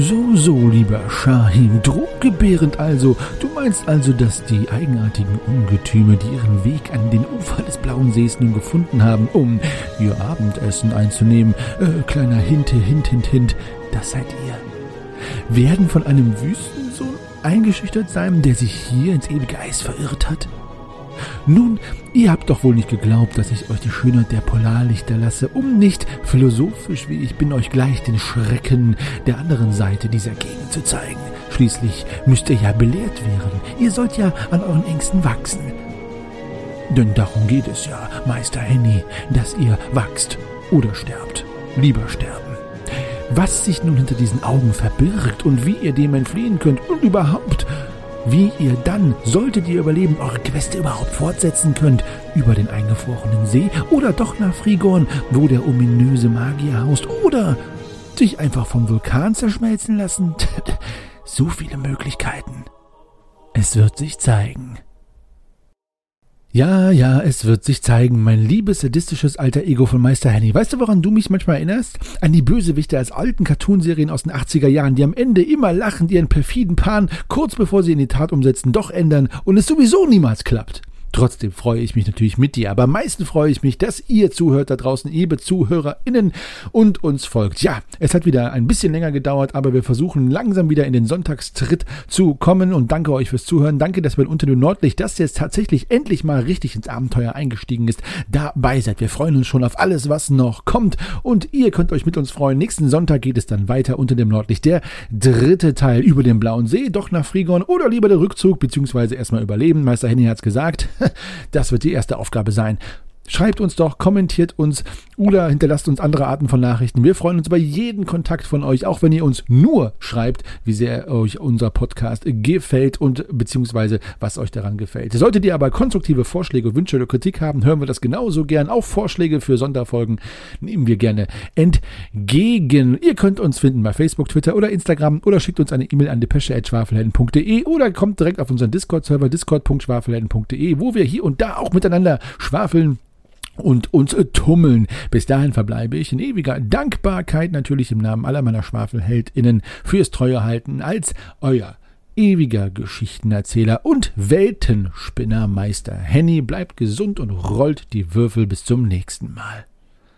So, so, lieber Shahim, drohgebärend also. Du meinst also, dass die eigenartigen Ungetüme, die ihren Weg an den Ufer des Blauen Sees nun gefunden haben, um ihr Abendessen einzunehmen, äh, kleiner Hinte, Hint, Hint, Hint, das seid ihr, werden von einem Wüstensohn eingeschüchtert sein, der sich hier ins ewige Eis verirrt hat? Nun, ihr habt doch wohl nicht geglaubt, dass ich euch die Schönheit der Polarlichter lasse, um nicht, philosophisch wie ich bin, euch gleich den Schrecken der anderen Seite dieser Gegend zu zeigen. Schließlich müsst ihr ja belehrt werden. Ihr sollt ja an euren Ängsten wachsen. Denn darum geht es ja, Meister Henny, dass ihr wachst oder sterbt. Lieber sterben. Was sich nun hinter diesen Augen verbirgt und wie ihr dem entfliehen könnt und überhaupt, wie ihr dann, solltet ihr überleben, eure Queste überhaupt fortsetzen könnt, über den eingefrorenen See oder doch nach Frigorn, wo der ominöse Magier haust, oder sich einfach vom Vulkan zerschmelzen lassen. [laughs] so viele Möglichkeiten. Es wird sich zeigen. Ja, ja, es wird sich zeigen, mein liebes sadistisches alter Ego von Meister Henny. Weißt du, woran du mich manchmal erinnerst? An die Bösewichte aus alten Cartoonserien aus den 80er Jahren, die am Ende immer lachend ihren perfiden Plan, kurz bevor sie in die Tat umsetzen, doch ändern und es sowieso niemals klappt. Trotzdem freue ich mich natürlich mit dir. Aber am meisten freue ich mich, dass ihr zuhört da draußen, liebe ZuhörerInnen und uns folgt. Ja, es hat wieder ein bisschen länger gedauert, aber wir versuchen langsam wieder in den Sonntagstritt zu kommen und danke euch fürs Zuhören. Danke, dass ihr unter dem Nordlicht, das jetzt tatsächlich endlich mal richtig ins Abenteuer eingestiegen ist, dabei seid. Wir freuen uns schon auf alles, was noch kommt und ihr könnt euch mit uns freuen. Nächsten Sonntag geht es dann weiter unter dem Nordlicht. Der dritte Teil über den Blauen See, doch nach Frigon oder lieber der Rückzug, beziehungsweise erstmal überleben. Meister Henny hat's gesagt. Das wird die erste Aufgabe sein. Schreibt uns doch, kommentiert uns oder hinterlasst uns andere Arten von Nachrichten. Wir freuen uns über jeden Kontakt von euch, auch wenn ihr uns nur schreibt, wie sehr euch unser Podcast gefällt und beziehungsweise was euch daran gefällt. Solltet ihr aber konstruktive Vorschläge, Wünsche oder Kritik haben, hören wir das genauso gern. Auch Vorschläge für Sonderfolgen nehmen wir gerne entgegen. Ihr könnt uns finden bei Facebook, Twitter oder Instagram oder schickt uns eine E-Mail an depesche.schwafelhelden.de oder kommt direkt auf unseren Discord-Server discord.schwafelhelden.de, wo wir hier und da auch miteinander schwafeln und uns tummeln. Bis dahin verbleibe ich in ewiger Dankbarkeit natürlich im Namen aller meiner SchwafelheldInnen fürs Treuehalten als euer ewiger Geschichtenerzähler und Weltenspinnermeister. Henny bleibt gesund und rollt die Würfel bis zum nächsten Mal.